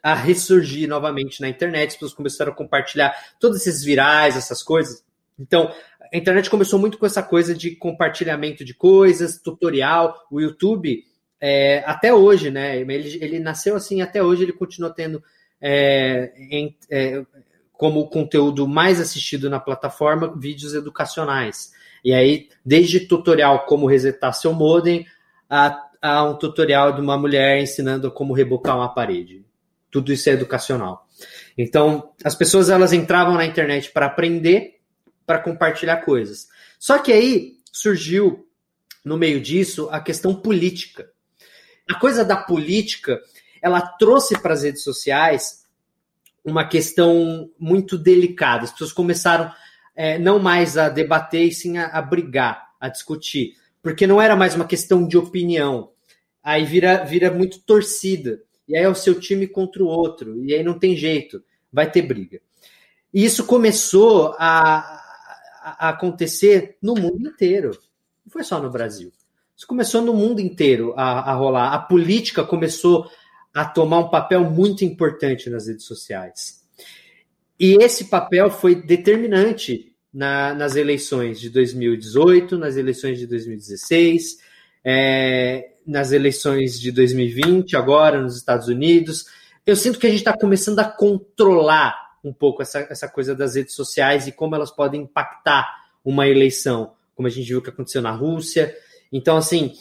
a ressurgir novamente na internet. As pessoas começaram a compartilhar todos esses virais, essas coisas. Então, a internet começou muito com essa coisa de compartilhamento de coisas, tutorial. O YouTube, é, até hoje, né? Ele, ele, nasceu assim, até hoje ele continua tendo é, em, é, como conteúdo mais assistido na plataforma vídeos educacionais. E aí, desde tutorial como resetar seu modem, a, a um tutorial de uma mulher ensinando como rebocar uma parede. Tudo isso é educacional. Então, as pessoas elas entravam na internet para aprender, para compartilhar coisas. Só que aí surgiu no meio disso a questão política. A coisa da política, ela trouxe para as redes sociais uma questão muito delicada. As pessoas começaram é, não mais a debater, e sim a, a brigar, a discutir. Porque não era mais uma questão de opinião. Aí vira, vira muito torcida. E aí é o seu time contra o outro. E aí não tem jeito. Vai ter briga. E isso começou a, a acontecer no mundo inteiro. Não foi só no Brasil. Isso começou no mundo inteiro a, a rolar. A política começou a tomar um papel muito importante nas redes sociais. E esse papel foi determinante na, nas eleições de 2018, nas eleições de 2016, é, nas eleições de 2020, agora nos Estados Unidos. Eu sinto que a gente está começando a controlar um pouco essa, essa coisa das redes sociais e como elas podem impactar uma eleição, como a gente viu que aconteceu na Rússia. Então, assim,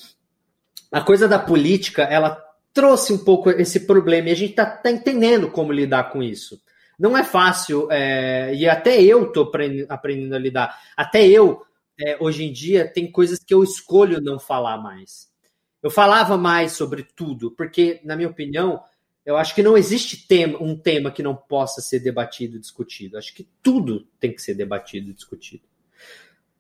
a coisa da política, ela trouxe um pouco esse problema e a gente está tá entendendo como lidar com isso. Não é fácil, é, e até eu estou aprendendo a lidar. Até eu, é, hoje em dia, tem coisas que eu escolho não falar mais. Eu falava mais sobre tudo, porque, na minha opinião, eu acho que não existe tema, um tema que não possa ser debatido e discutido. Eu acho que tudo tem que ser debatido e discutido.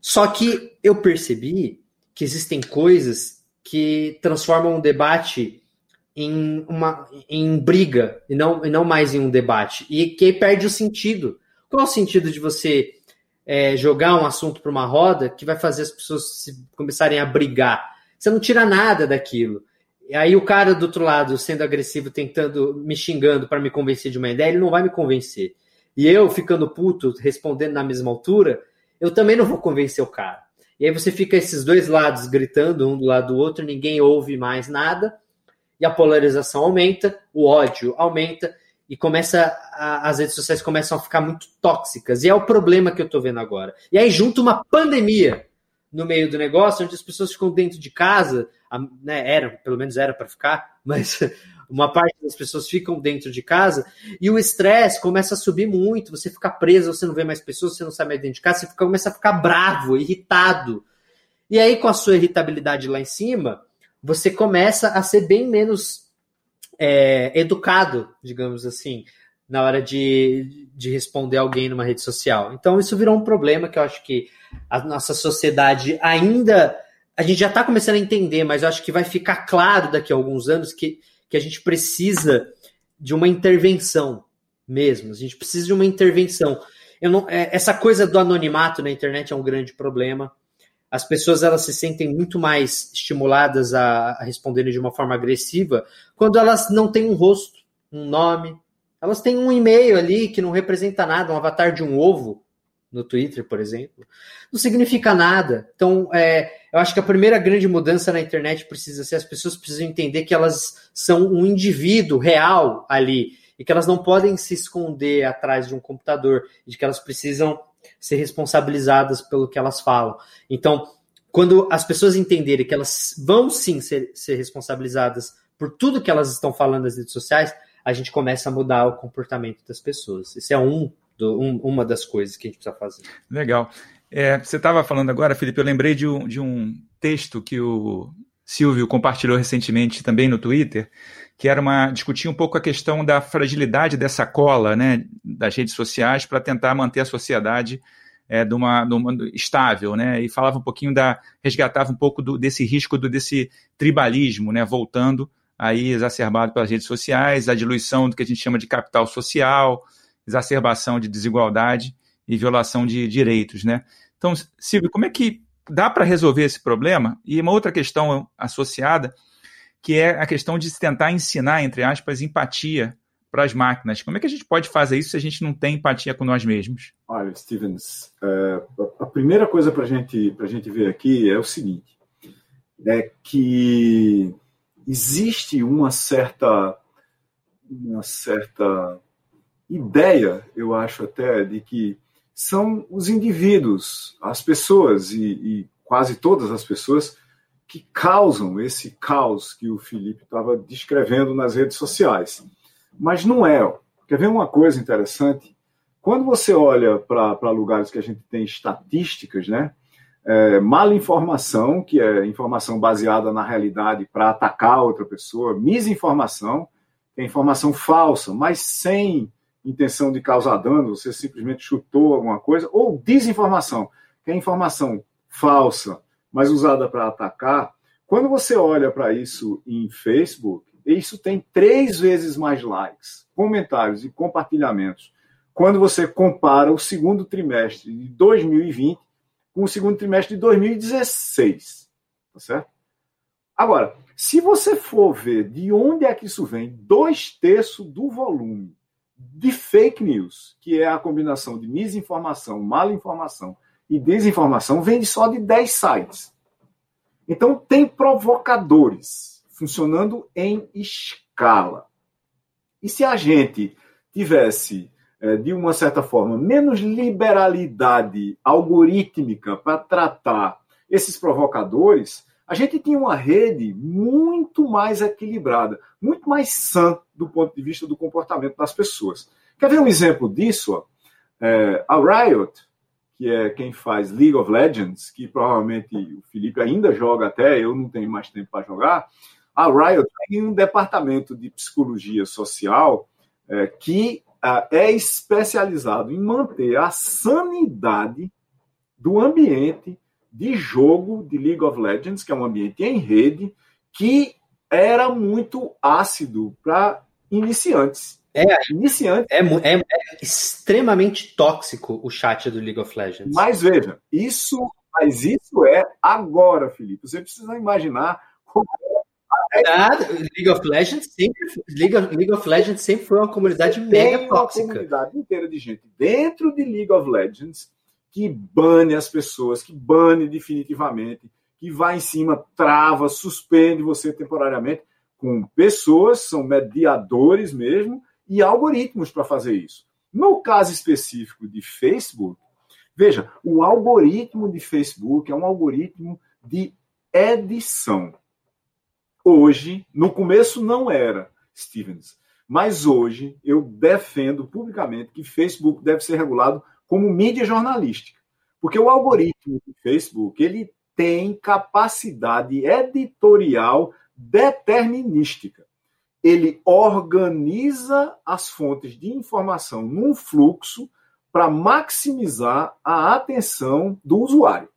Só que eu percebi que existem coisas que transformam um debate em uma em briga e não, e não mais em um debate. E que perde o sentido. Qual o sentido de você é, jogar um assunto para uma roda que vai fazer as pessoas se, começarem a brigar? Você não tira nada daquilo. E aí o cara do outro lado, sendo agressivo, tentando, me xingando para me convencer de uma ideia, ele não vai me convencer. E eu, ficando puto, respondendo na mesma altura, eu também não vou convencer o cara. E aí você fica esses dois lados gritando um do lado do outro, ninguém ouve mais nada, e a polarização aumenta, o ódio aumenta e começa a, as redes sociais começam a ficar muito tóxicas. E é o problema que eu estou vendo agora. E aí junto uma pandemia no meio do negócio, onde as pessoas ficam dentro de casa, né, era, pelo menos era para ficar, (laughs) mas uma parte das pessoas ficam dentro de casa e o estresse começa a subir muito, você fica preso, você não vê mais pessoas, você não sai mais dentro de casa, você fica, começa a ficar bravo, irritado. E aí, com a sua irritabilidade lá em cima, você começa a ser bem menos é, educado, digamos assim, na hora de, de responder alguém numa rede social. Então, isso virou um problema que eu acho que a nossa sociedade ainda. A gente já está começando a entender, mas eu acho que vai ficar claro daqui a alguns anos que, que a gente precisa de uma intervenção mesmo. A gente precisa de uma intervenção. Não, é, essa coisa do anonimato na internet é um grande problema as pessoas elas se sentem muito mais estimuladas a, a responderem de uma forma agressiva quando elas não têm um rosto, um nome. Elas têm um e-mail ali que não representa nada, um avatar de um ovo no Twitter, por exemplo. Não significa nada. Então, é, eu acho que a primeira grande mudança na internet precisa ser as pessoas precisam entender que elas são um indivíduo real ali e que elas não podem se esconder atrás de um computador, de que elas precisam ser responsabilizadas pelo que elas falam. Então, quando as pessoas entenderem que elas vão sim ser, ser responsabilizadas por tudo que elas estão falando nas redes sociais, a gente começa a mudar o comportamento das pessoas. Isso é um, do, um uma das coisas que a gente precisa fazer. Legal. É, você estava falando agora, Felipe, eu lembrei de um, de um texto que o Silvio compartilhou recentemente também no Twitter, que era uma discutir um pouco a questão da fragilidade dessa cola, né, das redes sociais para tentar manter a sociedade é, de, uma, de uma, estável, né, e falava um pouquinho da resgatava um pouco do, desse risco do desse tribalismo, né, voltando aí exacerbado pelas redes sociais, a diluição do que a gente chama de capital social, exacerbação de desigualdade e violação de direitos, né? Então, Silvio, como é que dá para resolver esse problema? E uma outra questão associada que é a questão de tentar ensinar, entre aspas, empatia para as máquinas. Como é que a gente pode fazer isso se a gente não tem empatia com nós mesmos? Olha, Stevens, é, a primeira coisa para gente, a gente ver aqui é o seguinte: é que existe uma certa, uma certa ideia, eu acho até, de que são os indivíduos, as pessoas, e, e quase todas as pessoas que causam esse caos que o Felipe estava descrevendo nas redes sociais. Mas não é. Quer ver uma coisa interessante? Quando você olha para lugares que a gente tem estatísticas, né? É, mala informação, que é informação baseada na realidade para atacar outra pessoa, misinformação, que é informação falsa, mas sem intenção de causar dano, você simplesmente chutou alguma coisa, ou desinformação, que é informação falsa, mas usada para atacar. Quando você olha para isso em Facebook, isso tem três vezes mais likes, comentários e compartilhamentos. Quando você compara o segundo trimestre de 2020 com o segundo trimestre de 2016, tá certo? Agora, se você for ver de onde é que isso vem, dois terços do volume de fake news, que é a combinação de misinformação, malinformação e desinformação, vem só de 10 sites. Então, tem provocadores funcionando em escala. E se a gente tivesse, é, de uma certa forma, menos liberalidade algorítmica para tratar esses provocadores, a gente tinha uma rede muito mais equilibrada, muito mais sã do ponto de vista do comportamento das pessoas. Quer ver um exemplo disso? É, a Riot, que é quem faz League of Legends, que provavelmente o Felipe ainda joga até, eu não tenho mais tempo para jogar. A Riot tem um departamento de psicologia social é, que é, é especializado em manter a sanidade do ambiente de jogo de League of Legends, que é um ambiente em rede, que era muito ácido para iniciantes. É, iniciante. É, é, é, extremamente tóxico o chat do League of Legends. Mas veja, isso, mas isso é agora, Felipe. Você precisa imaginar como é Nada, League of Legends sempre, League of, League of Legends sempre foi uma comunidade mega tóxica. Uma comunidade inteira de gente dentro de League of Legends que bane as pessoas, que bane definitivamente, que vai em cima, trava, suspende você temporariamente, com pessoas, são mediadores mesmo, e algoritmos para fazer isso. No caso específico de Facebook, veja, o algoritmo de Facebook é um algoritmo de edição. Hoje, no começo não era, Stevens, mas hoje eu defendo publicamente que Facebook deve ser regulado como mídia jornalística. Porque o algoritmo do Facebook, ele tem capacidade editorial determinística. Ele organiza as fontes de informação num fluxo para maximizar a atenção do usuário.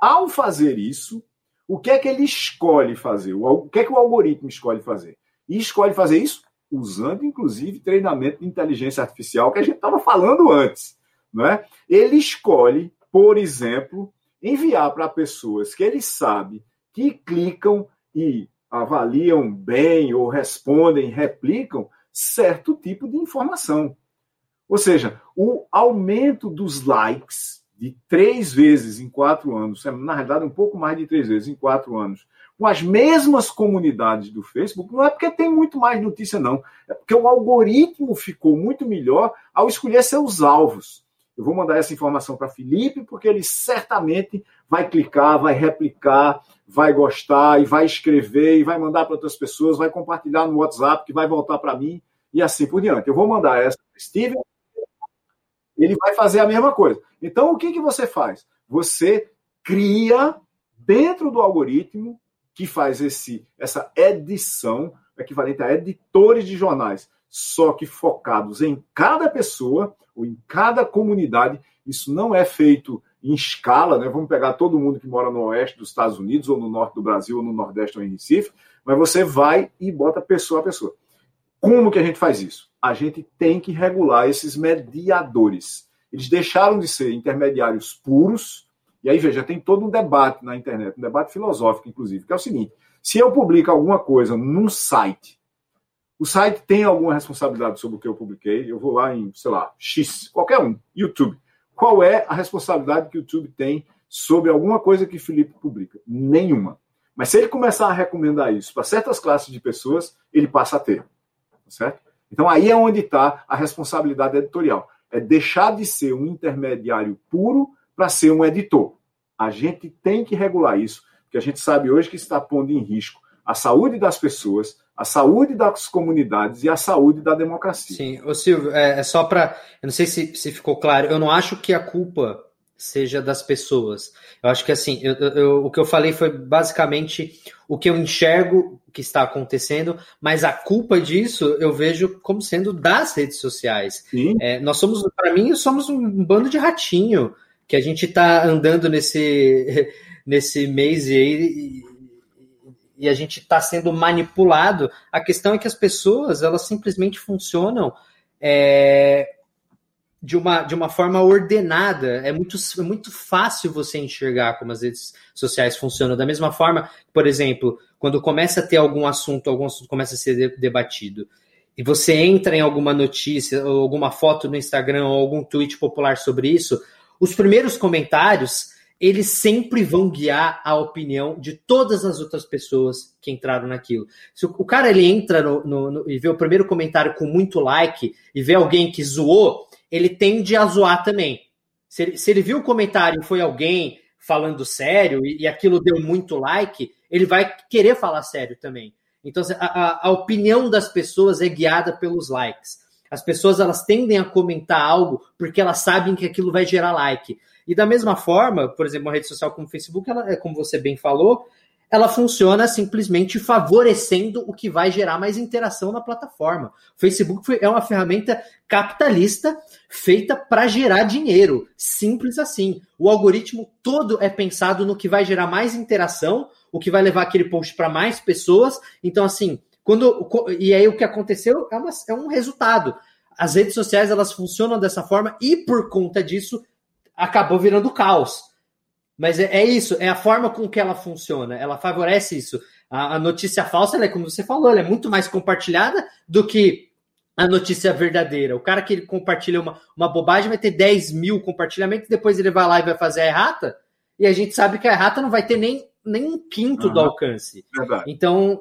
Ao fazer isso, o que é que ele escolhe fazer? O que é que o algoritmo escolhe fazer? E escolhe fazer isso usando, inclusive, treinamento de inteligência artificial que a gente estava falando antes. Não é? Ele escolhe, por exemplo, enviar para pessoas que ele sabe que clicam e avaliam bem ou respondem, replicam certo tipo de informação. Ou seja, o aumento dos likes de três vezes em quatro anos, é, na realidade um pouco mais de três vezes em quatro anos, com as mesmas comunidades do Facebook, não é porque tem muito mais notícia, não. É porque o algoritmo ficou muito melhor ao escolher seus alvos. Eu vou mandar essa informação para Felipe, porque ele certamente vai clicar, vai replicar, vai gostar e vai escrever e vai mandar para outras pessoas, vai compartilhar no WhatsApp, que vai voltar para mim e assim por diante. Eu vou mandar essa para Steven, ele vai fazer a mesma coisa. Então, o que, que você faz? Você cria dentro do algoritmo que faz esse, essa edição, equivalente a editores de jornais, só que focados em cada pessoa ou em cada comunidade. Isso não é feito em escala, né? Vamos pegar todo mundo que mora no oeste dos Estados Unidos, ou no norte do Brasil, ou no nordeste, ou em Recife, mas você vai e bota pessoa a pessoa. Como que a gente faz isso? A gente tem que regular esses mediadores. Eles deixaram de ser intermediários puros, e aí, veja, tem todo um debate na internet, um debate filosófico, inclusive, que é o seguinte: se eu publico alguma coisa num site o site tem alguma responsabilidade sobre o que eu publiquei. Eu vou lá em, sei lá, X, qualquer um, YouTube. Qual é a responsabilidade que o YouTube tem sobre alguma coisa que Felipe publica? Nenhuma. Mas se ele começar a recomendar isso para certas classes de pessoas, ele passa a ter. Tá certo? Então aí é onde está a responsabilidade editorial. é deixar de ser um intermediário puro para ser um editor. A gente tem que regular isso, porque a gente sabe hoje que está pondo em risco a saúde das pessoas, a saúde das comunidades e a saúde da democracia. Sim, ô Silvio, é, é só para. Eu não sei se, se ficou claro, eu não acho que a culpa seja das pessoas. Eu acho que assim, eu, eu, o que eu falei foi basicamente o que eu enxergo que está acontecendo, mas a culpa disso eu vejo como sendo das redes sociais. É, nós somos, para mim, somos um bando de ratinho que a gente está andando nesse (laughs) nesse mês aí e a gente está sendo manipulado. A questão é que as pessoas elas simplesmente funcionam é, de, uma, de uma forma ordenada. É muito, é muito fácil você enxergar como as redes sociais funcionam. Da mesma forma, por exemplo, quando começa a ter algum assunto, algum assunto começa a ser debatido, e você entra em alguma notícia, ou alguma foto no Instagram, ou algum tweet popular sobre isso, os primeiros comentários eles sempre vão guiar a opinião de todas as outras pessoas que entraram naquilo. Se o, cara ele entra no, no, no, e vê o primeiro comentário com muito like e vê alguém que zoou, ele tende a zoar também. Se ele, se ele viu o comentário e foi alguém falando sério e, e, aquilo deu muito like, ele vai querer falar sério também. Então a, a, a opinião das pessoas é guiada pelos likes. As pessoas elas tendem a comentar algo porque elas sabem que aquilo vai gerar like. E da mesma forma, por exemplo, uma rede social como o Facebook, ela, é como você bem falou, ela funciona simplesmente favorecendo o que vai gerar mais interação na plataforma. O Facebook é uma ferramenta capitalista feita para gerar dinheiro, simples assim. O algoritmo todo é pensado no que vai gerar mais interação, o que vai levar aquele post para mais pessoas. Então, assim, quando e aí o que aconteceu é, uma, é um resultado. As redes sociais elas funcionam dessa forma e por conta disso acabou virando caos. Mas é, é, isso, é a forma com que ela funciona. Ela favorece isso. A, a notícia falsa, é como você falou, é muito mais compartilhada do que a notícia verdadeira. O cara que compartilha uma, uma bobagem vai ter 10 mil compartilhamentos, depois ele vai lá e vai fazer a errata, e a gente sabe que a errata não vai ter nem, nem um quinto uhum. do alcance. Verdade. Então,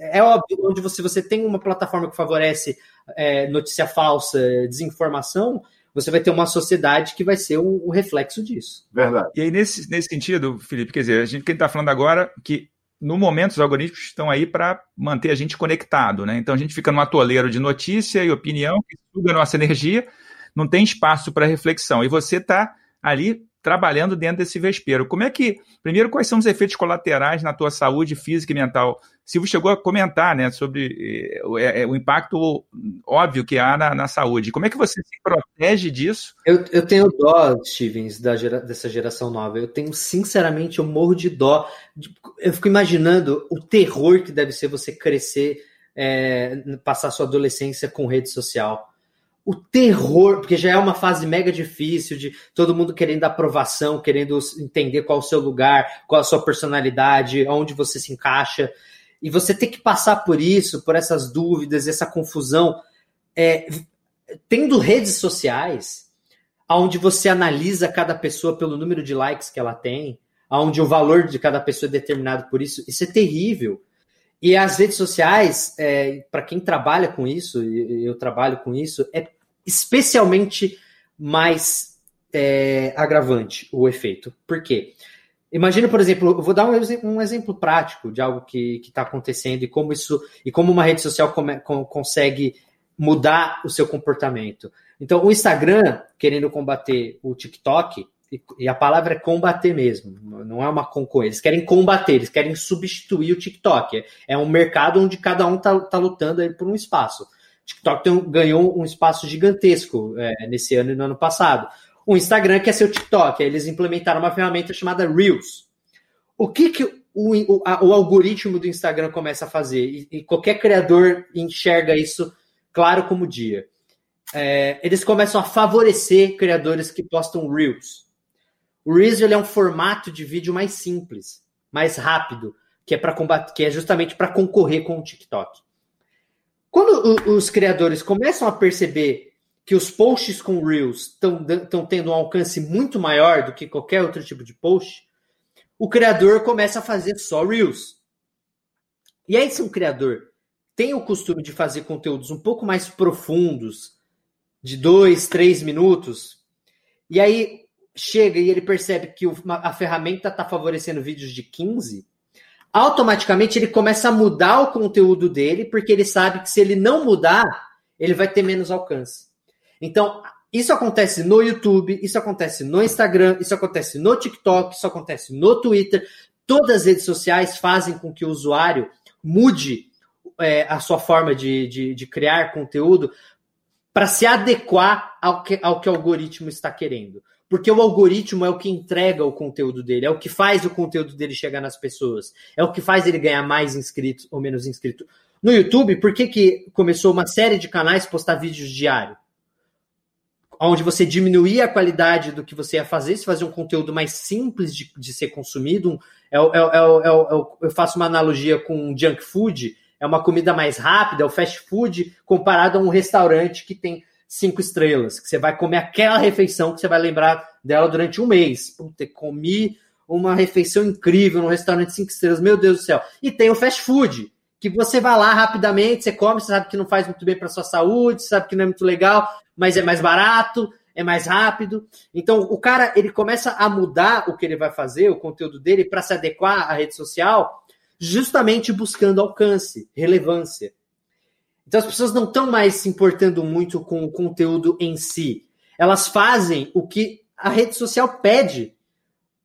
é óbvio, onde você, você tem uma plataforma que favorece é, notícia falsa, desinformação, você vai ter uma sociedade que vai ser o, o reflexo disso. Verdade. E aí, nesse, nesse sentido, Felipe, quer dizer, a gente quem está falando agora que no momento os algoritmos estão aí para manter a gente conectado, né? Então a gente fica num atoleiro de notícia e opinião que suga nossa energia, não tem espaço para reflexão. E você está ali trabalhando dentro desse vespeiro. Como é que, primeiro, quais são os efeitos colaterais na tua saúde física e mental? Silvio chegou a comentar né, sobre é, é, o impacto óbvio que há na, na, saúde. Como é que você se protege disso? Eu, eu tenho dó, Stevens, da gera, dessa geração nova. Eu tenho, sinceramente, eu morro de dó. Eu fico imaginando o terror que deve ser você crescer, é, passar sua adolescência com rede social o terror, porque já é uma fase mega difícil de todo mundo querendo aprovação, querendo entender qual é o seu lugar, qual a sua personalidade, onde você se encaixa. E você ter que passar por isso, por essas dúvidas, essa confusão, é, tendo redes sociais, onde você analisa cada pessoa pelo número de likes que ela tem, onde o valor de cada pessoa é determinado por isso, isso é terrível. E as redes sociais, é, para quem trabalha com isso, e eu trabalho com isso, é especialmente mais é, agravante o efeito. Por quê? Imagina, por exemplo, eu vou dar um, um exemplo prático de algo que está acontecendo e como isso e como uma rede social come, com, consegue mudar o seu comportamento. Então, o Instagram, querendo combater o TikTok, e a palavra é combater mesmo, não é uma concorrência. Eles querem combater, eles querem substituir o TikTok. É um mercado onde cada um está tá lutando por um espaço. O TikTok tem, ganhou um espaço gigantesco é, nesse ano e no ano passado. O Instagram quer ser o TikTok. Eles implementaram uma ferramenta chamada Reels. O que, que o, o, a, o algoritmo do Instagram começa a fazer? E, e, qualquer criador enxerga isso claro como dia. É, eles começam a favorecer criadores que postam Reels. O Reels é um formato de vídeo mais simples, mais rápido, que é para combater, que é justamente para concorrer com o TikTok. Quando o, os criadores começam a perceber que os posts com Reels estão tendo um alcance muito maior do que qualquer outro tipo de post, o criador começa a fazer só Reels. E aí, se um criador tem o costume de fazer conteúdos um pouco mais profundos, de dois, três minutos, e aí chega e ele percebe que a ferramenta está favorecendo vídeos de 15, automaticamente ele começa a mudar o conteúdo dele, porque ele sabe que se ele não mudar, ele vai ter menos alcance. Então, isso acontece no YouTube, isso acontece no Instagram, isso acontece no TikTok, isso acontece no Twitter. Todas as redes sociais fazem com que o usuário mude é, a sua forma de, de, de criar conteúdo para se adequar ao que, ao que o algoritmo está querendo. Porque o algoritmo é o que entrega o conteúdo dele, é o que faz o conteúdo dele chegar nas pessoas, é o que faz ele ganhar mais inscritos ou menos inscritos. No YouTube, por que, que começou uma série de canais postar vídeos diário? Onde você diminuía a qualidade do que você ia fazer, se fazia um conteúdo mais simples de, de ser consumido. Um, é, é, é, eu faço uma analogia com junk food, é uma comida mais rápida, é o fast food, comparado a um restaurante que tem cinco estrelas, que você vai comer aquela refeição que você vai lembrar dela durante um mês. Puta, comi uma refeição incrível no restaurante cinco estrelas, meu Deus do céu. E tem o fast food, que você vai lá rapidamente, você come, você sabe que não faz muito bem para sua saúde, sabe que não é muito legal, mas é mais barato, é mais rápido. Então, o cara, ele começa a mudar o que ele vai fazer, o conteúdo dele, para se adequar à rede social, justamente buscando alcance, relevância. Então as pessoas não estão mais se importando muito com o conteúdo em si. Elas fazem o que a rede social pede,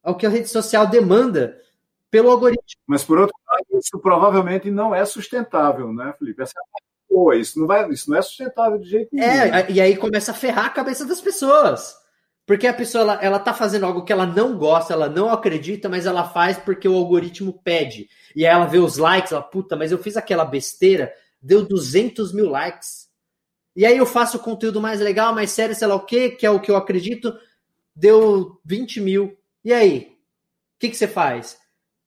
o que a rede social demanda pelo algoritmo. Mas por outro lado, isso provavelmente não é sustentável, né, Felipe? Essa é boa, isso não vai, isso não é sustentável de jeito nenhum. É, né? e aí começa a ferrar a cabeça das pessoas. Porque a pessoa ela, ela tá fazendo algo que ela não gosta, ela não acredita, mas ela faz porque o algoritmo pede. E aí ela vê os likes, ela, puta, mas eu fiz aquela besteira, deu 200 mil likes. E aí eu faço conteúdo mais legal, mais sério, sei lá o quê, que é o que eu acredito, deu 20 mil. E aí? O que, que você faz?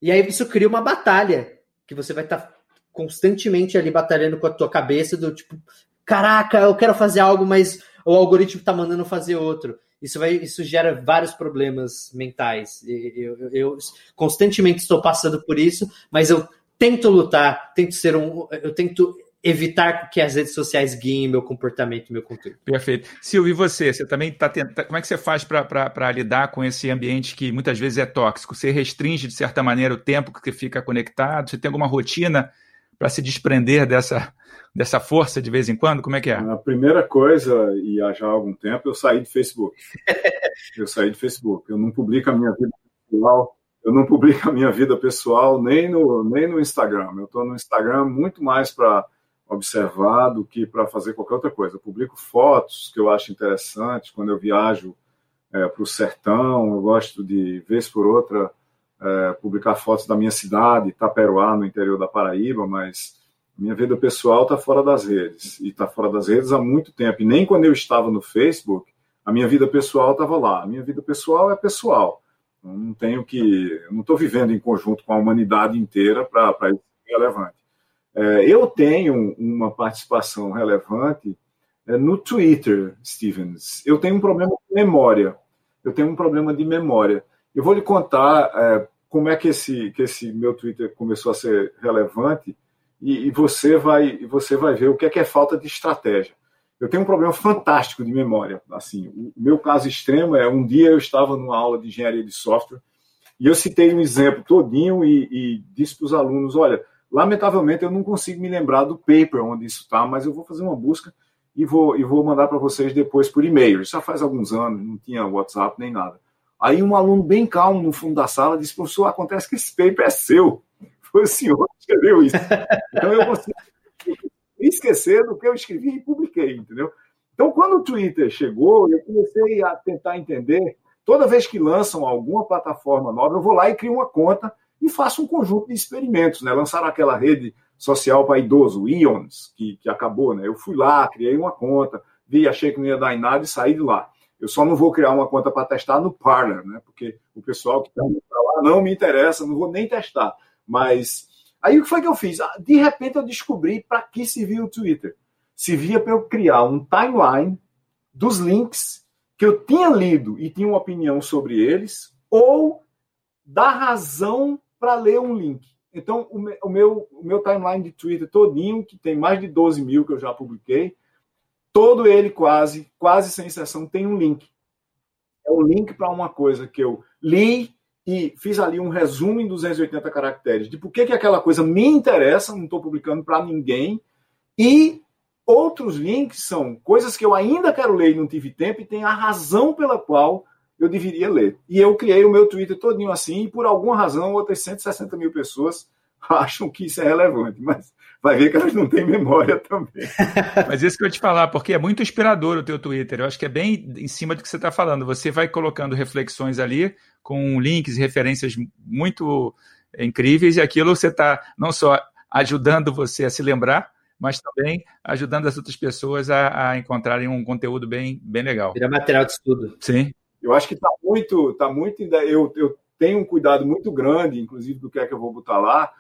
E aí isso cria uma batalha, que você vai estar tá constantemente ali batalhando com a tua cabeça, do tipo, caraca, eu quero fazer algo, mas o algoritmo está mandando fazer outro. Isso, vai, isso gera vários problemas mentais. Eu, eu, eu constantemente estou passando por isso, mas eu tento lutar, tento ser um. Eu tento evitar que as redes sociais guiem meu comportamento meu conteúdo. Perfeito. Silvio, e você? Você também está tentando. Como é que você faz para lidar com esse ambiente que muitas vezes é tóxico? Você restringe, de certa maneira, o tempo que você fica conectado? Você tem alguma rotina para se desprender dessa, dessa força de vez em quando? Como é que é? A primeira coisa, e há já algum tempo, eu saí de Facebook. (laughs) eu saí de Facebook. Eu não publico a minha vida pessoal eu não publico a minha vida pessoal nem no, nem no Instagram. Eu estou no Instagram muito mais para observar do que para fazer qualquer outra coisa. Eu publico fotos que eu acho interessantes quando eu viajo é, para o sertão. Eu gosto de, vez por outra, é, publicar fotos da minha cidade, Itaperuá, no interior da Paraíba, mas minha vida pessoal está fora das redes. E está fora das redes há muito tempo. E nem quando eu estava no Facebook, a minha vida pessoal estava lá. A minha vida pessoal é pessoal. Não tenho que. não estou vivendo em conjunto com a humanidade inteira para isso ser relevante. É, eu tenho uma participação relevante é, no Twitter, Stevens. Eu tenho um problema de memória. Eu tenho um problema de memória. Eu vou lhe contar é, como é que esse, que esse meu Twitter começou a ser relevante e, e você vai você vai ver o que é, que é falta de estratégia. Eu tenho um problema fantástico de memória. Assim, o meu caso extremo é um dia eu estava numa aula de engenharia de software e eu citei um exemplo todinho e, e disse para os alunos, olha, lamentavelmente eu não consigo me lembrar do paper onde isso está, mas eu vou fazer uma busca e vou, e vou mandar para vocês depois por e-mail. Isso já faz alguns anos, não tinha WhatsApp nem nada. Aí um aluno bem calmo no fundo da sala disse, professor, acontece que esse paper é seu. (laughs) Foi o senhor que escreveu isso. Então eu consigo esquecer do que eu escrevi e publiquei, entendeu? Então, quando o Twitter chegou, eu comecei a tentar entender. Toda vez que lançam alguma plataforma nova, eu vou lá e crio uma conta e faço um conjunto de experimentos. Né? Lançaram aquela rede social para idoso, Ions, que, que acabou. Né? Eu fui lá, criei uma conta, vi, achei que não ia dar em nada e saí de lá. Eu só não vou criar uma conta para testar no Parler, né? porque o pessoal que está lá não me interessa, não vou nem testar. Mas Aí o que foi que eu fiz? Ah, de repente eu descobri para que servia o Twitter. Servia para eu criar um timeline dos links que eu tinha lido e tinha uma opinião sobre eles, ou dar razão para ler um link. Então, o meu, o meu timeline de Twitter todinho, que tem mais de 12 mil que eu já publiquei, todo ele quase, quase sem exceção, tem um link. É um link para uma coisa que eu li e fiz ali um resumo em 280 caracteres de por que, que aquela coisa me interessa, não estou publicando para ninguém, e outros links são coisas que eu ainda quero ler e não tive tempo, e tem a razão pela qual eu deveria ler. E eu criei o meu Twitter todinho assim, e por alguma razão outras 160 mil pessoas (laughs) acham que isso é relevante, mas vai ver que elas não têm memória também. (laughs) Mas isso que eu te falar, porque é muito inspirador o teu Twitter. Eu acho que é bem em cima do que você está falando. Você vai colocando reflexões ali com links e referências muito incríveis, e aquilo você está não só ajudando você a se lembrar, mas também ajudando as outras pessoas a, a encontrarem um conteúdo bem, bem legal. Vira material de estudo. Sim. Eu acho que está muito, tá muito. Eu, eu tenho um cuidado muito grande, inclusive, do que é que eu vou botar lá,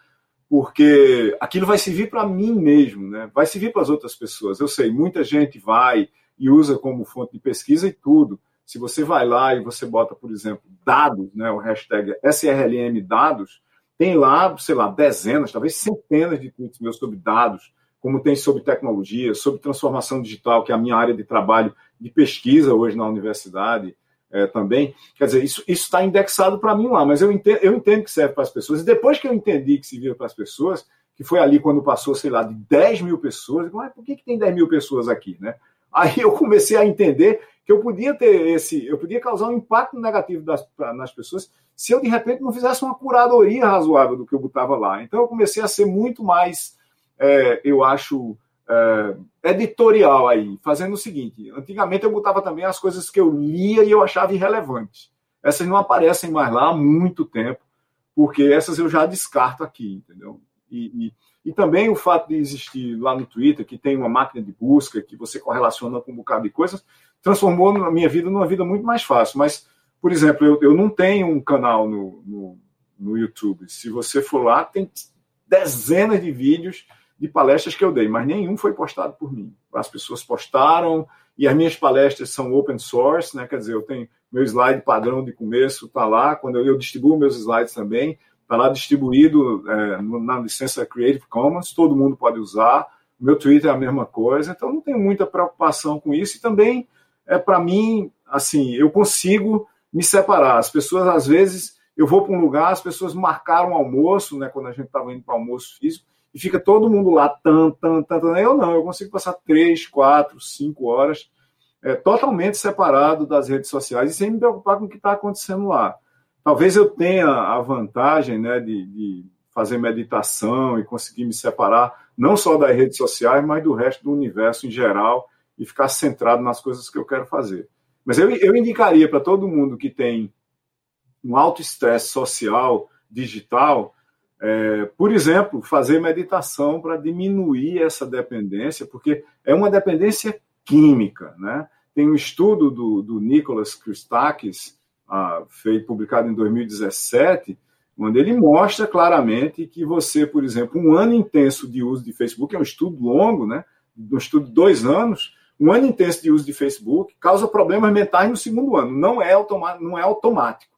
porque aquilo vai servir para mim mesmo, né? vai servir para as outras pessoas. Eu sei, muita gente vai e usa como fonte de pesquisa e tudo. Se você vai lá e você bota, por exemplo, dados, né, o hashtag SRLM dados, tem lá, sei lá, dezenas, talvez centenas de tweets meus sobre dados, como tem sobre tecnologia, sobre transformação digital, que é a minha área de trabalho de pesquisa hoje na universidade é, também. Quer dizer, isso está indexado para mim lá, mas eu entendo, eu entendo que serve para as pessoas. E depois que eu entendi que se vira para as pessoas, que foi ali quando passou, sei lá, de 10 mil pessoas, eu mas por que, que tem 10 mil pessoas aqui, né? Aí eu comecei a entender que eu podia ter esse, eu podia causar um impacto negativo das, nas pessoas se eu de repente não fizesse uma curadoria razoável do que eu botava lá. Então eu comecei a ser muito mais, é, eu acho, é, editorial aí, fazendo o seguinte: antigamente eu botava também as coisas que eu lia e eu achava irrelevantes. Essas não aparecem mais lá há muito tempo, porque essas eu já descarto aqui, entendeu? E, e, e, também o fato de existir lá no Twitter, que tem uma máquina de busca, que você correlaciona com um bocado de coisas, transformou a minha vida numa vida muito mais fácil. Mas, por exemplo, eu, eu não tenho um canal no, no, no YouTube. Se você for lá, tem dezenas de vídeos de palestras que eu dei, mas nenhum foi postado por mim. As pessoas postaram e as minhas palestras são open source, né? Quer dizer, eu tenho meu slide padrão de começo, está lá. Quando eu, eu, distribuo meus slides também, está lá distribuído é, na licença Creative Commons, todo mundo pode usar. Meu Twitter é a mesma coisa, então não tenho muita preocupação com isso. E também, é para mim, assim, eu consigo me separar. As pessoas, às vezes, eu vou para um lugar, as pessoas marcaram almoço, né? Quando a gente estava indo para almoço físico, e fica todo mundo lá, tan, tan, tan, tan. Eu não, eu consigo passar três, quatro, cinco horas é, totalmente separado das redes sociais e sem me preocupar com o que está acontecendo lá. Talvez eu tenha a vantagem né, de, de, fazer meditação e conseguir me separar não só das redes sociais, mas do resto do universo em geral e ficar centrado nas coisas que eu quero fazer. Mas eu, eu indicaria para todo mundo que tem um alto estresse social, digital, é, por exemplo, fazer meditação para diminuir essa dependência, porque é uma dependência química. Né? Tem um estudo do, do Nicholas Christakis, ah, feito, publicado em 2017, onde ele mostra claramente que você, por exemplo, um ano intenso de uso de Facebook, é um estudo longo, né? um estudo de dois anos, um ano intenso de uso de Facebook causa problemas mentais no segundo ano. Não é, automático, não é automático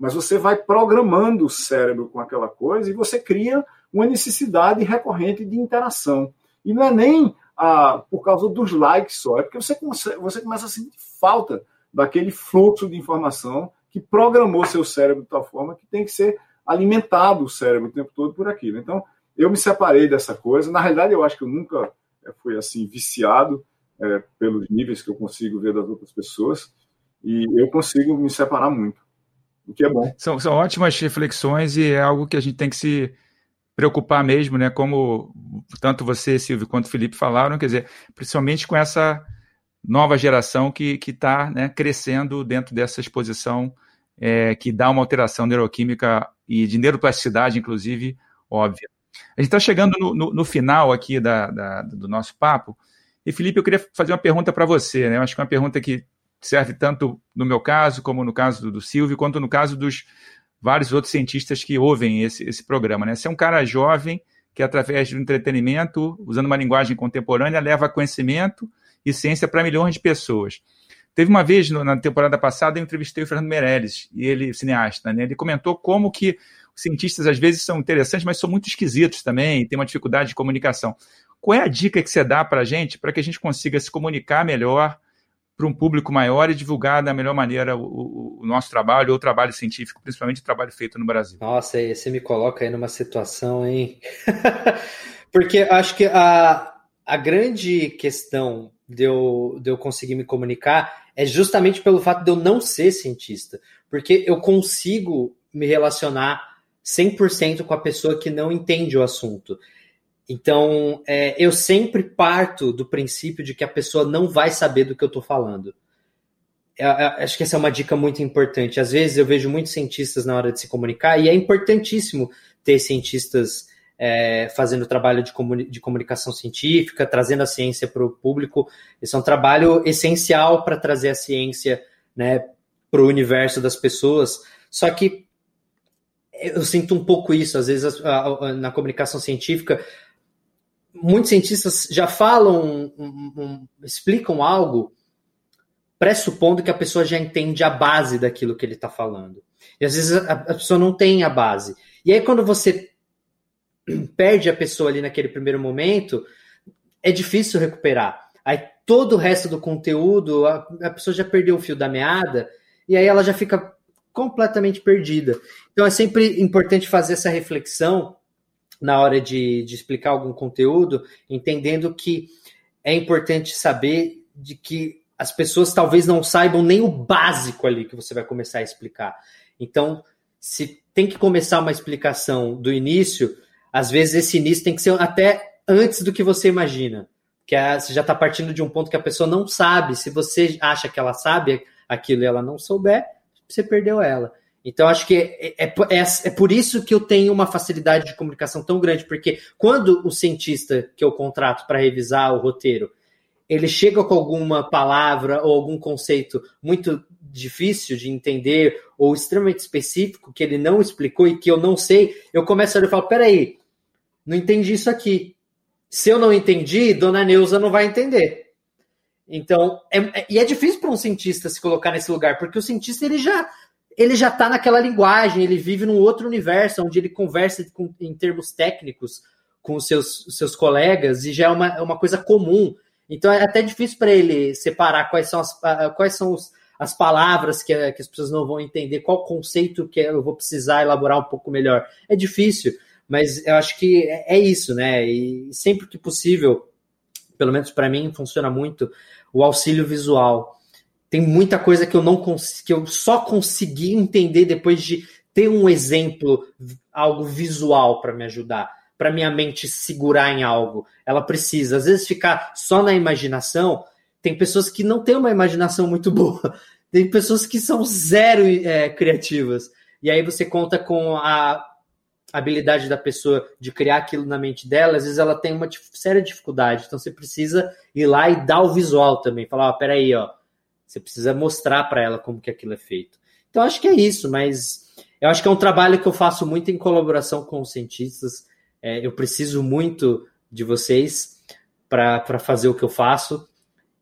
mas você vai programando o cérebro com aquela coisa e você cria uma necessidade recorrente de interação. E não é nem ah, por causa dos likes só, é porque você, você começa a sentir falta daquele fluxo de informação que programou seu cérebro de tal forma que tem que ser alimentado o cérebro o tempo todo por aquilo. Então, eu me separei dessa coisa. Na realidade, eu acho que eu nunca eh, fui assim viciado é, pelos níveis que eu consigo ver das outras pessoas e eu consigo me separar muito o que é bom. São, são ótimas reflexões e é algo que a gente tem que se preocupar mesmo, né? Como tanto você, Silvio, quanto Felipe falaram, quer dizer, principalmente com essa nova geração que está né, crescendo dentro dessa exposição é, que dá uma alteração neuroquímica e de neuroplasticidade, inclusive, óbvia. A gente está chegando no, no, no, final aqui da, da, do nosso papo. E, Felipe, eu queria fazer uma pergunta para você. Né? Eu acho que é uma pergunta que serve tanto no meu caso, como no caso do, Silvio, quanto no caso dos vários outros cientistas que ouvem esse, esse programa. Né? Você é um cara jovem que, através do entretenimento, usando uma linguagem contemporânea, leva conhecimento e ciência para milhões de pessoas. Teve uma vez, na temporada passada, eu entrevistei o Fernando Meirelles, e ele, cineasta, né? ele comentou como que os cientistas às vezes são interessantes, mas são muito esquisitos também, têm uma dificuldade de comunicação. qual é a dica que você dá para a gente para que a gente consiga se comunicar melhor para um público maior e divulgar da melhor maneira o, o, nosso trabalho ou o trabalho científico, principalmente o trabalho feito no Brasil? Nossa, você me coloca aí numa situação, hein? (laughs) Porque acho que a, a grande questão de eu, de eu conseguir me comunicar é justamente pelo fato de eu não ser cientista. Porque eu consigo me relacionar 100% com a pessoa que não entende o assunto. Então, é, eu sempre parto do princípio de que a pessoa não vai saber do que eu estou falando. É, é, acho que essa é uma dica muito importante. Às vezes eu vejo muitos cientistas na hora de se comunicar, e é importantíssimo ter cientistas é, fazendo trabalho de, comuni de, comunicação científica, trazendo a ciência para o público. Esse é um trabalho essencial para trazer a ciência né, para o universo das pessoas. Só que eu sinto um pouco isso, às vezes, na comunicação científica, muitos cientistas já falam, um, um, explicam algo pressupondo que a pessoa já entende a base daquilo que ele está falando. E às vezes a, a, pessoa não tem a base. E aí quando você (clears throat) perde a pessoa ali naquele primeiro momento, é difícil recuperar. Aí todo o resto do conteúdo, a, a pessoa já perdeu o fio da meada, e aí ela já fica completamente perdida. Então é sempre importante fazer essa reflexão na hora de, de explicar algum conteúdo, entendendo que é importante saber de que as pessoas talvez não saibam nem o básico ali que você vai começar a explicar. Então, se tem que começar uma explicação do início, às vezes esse início tem que ser até antes do que você imagina. Que é, você já está partindo de um ponto que a pessoa não sabe. Se você acha que ela sabe aquilo e ela não souber, você perdeu ela. Então, acho que é, é, é, é, por isso que eu tenho uma facilidade de comunicação tão grande, porque quando o cientista que eu contrato para revisar o roteiro, ele chega com alguma palavra ou algum conceito muito difícil de entender ou extremamente específico que ele não explicou e que eu não sei, eu começo a olhar e falo, peraí, não entendi isso aqui. Se eu não entendi, Dona Neuza não vai entender. Então, é, é, e é difícil para um cientista se colocar nesse lugar, porque o cientista ele já ele já está naquela linguagem, ele vive num outro universo onde ele conversa com, em termos técnicos com os seus, seus colegas e já é uma, é uma coisa comum. Então é até difícil para ele separar quais são as, quais são os, as palavras que, que as pessoas não vão entender, qual conceito que eu vou precisar elaborar um pouco melhor. É difícil, mas eu acho que é, é isso, né? E sempre que possível, pelo menos para mim, funciona muito o auxílio visual tem muita coisa que eu não que eu só consegui entender depois de ter um exemplo, algo visual para me ajudar, para minha mente segurar em algo. Ela precisa, às vezes ficar só na imaginação. Tem pessoas que não têm uma imaginação muito (laughs) boa. Tem pessoas que são zero é, criativas. E aí você conta com a habilidade da pessoa de criar aquilo na mente dela, às vezes ela tem uma séria dificuldade. Então você precisa ir lá e dar o visual também. Falar, ó, peraí, ó, você precisa mostrar para ela como que aquilo é feito. Então acho que é isso, mas eu acho que é um trabalho que eu faço muito em colaboração com os cientistas. É, eu preciso muito de vocês para fazer o que eu faço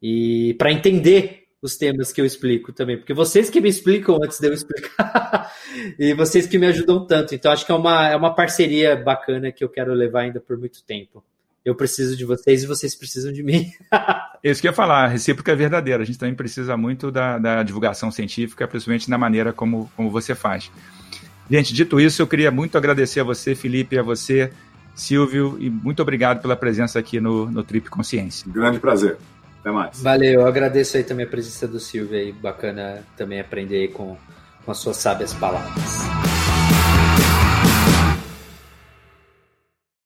e para entender os temas que eu explico também, porque vocês que me explicam antes de eu explicar (laughs) e vocês que me ajudam tanto. Então acho que é uma, é uma parceria bacana que eu quero levar ainda por muito tempo eu preciso de vocês e vocês precisam de mim. (laughs) Isso que eu ia falar, a recíproca é verdadeira. A gente também precisa muito da, da divulgação científica, principalmente na maneira como, como você faz. Gente, dito isso, eu queria muito agradecer a você, Felipe, a você, Silvio, e muito obrigado pela presença aqui no, no Trip Consciência. Grande prazer. Até mais. Valeu, eu agradeço aí também a presença do Silvio aí. Bacana também aprender aí com, com as suas sábias palavras.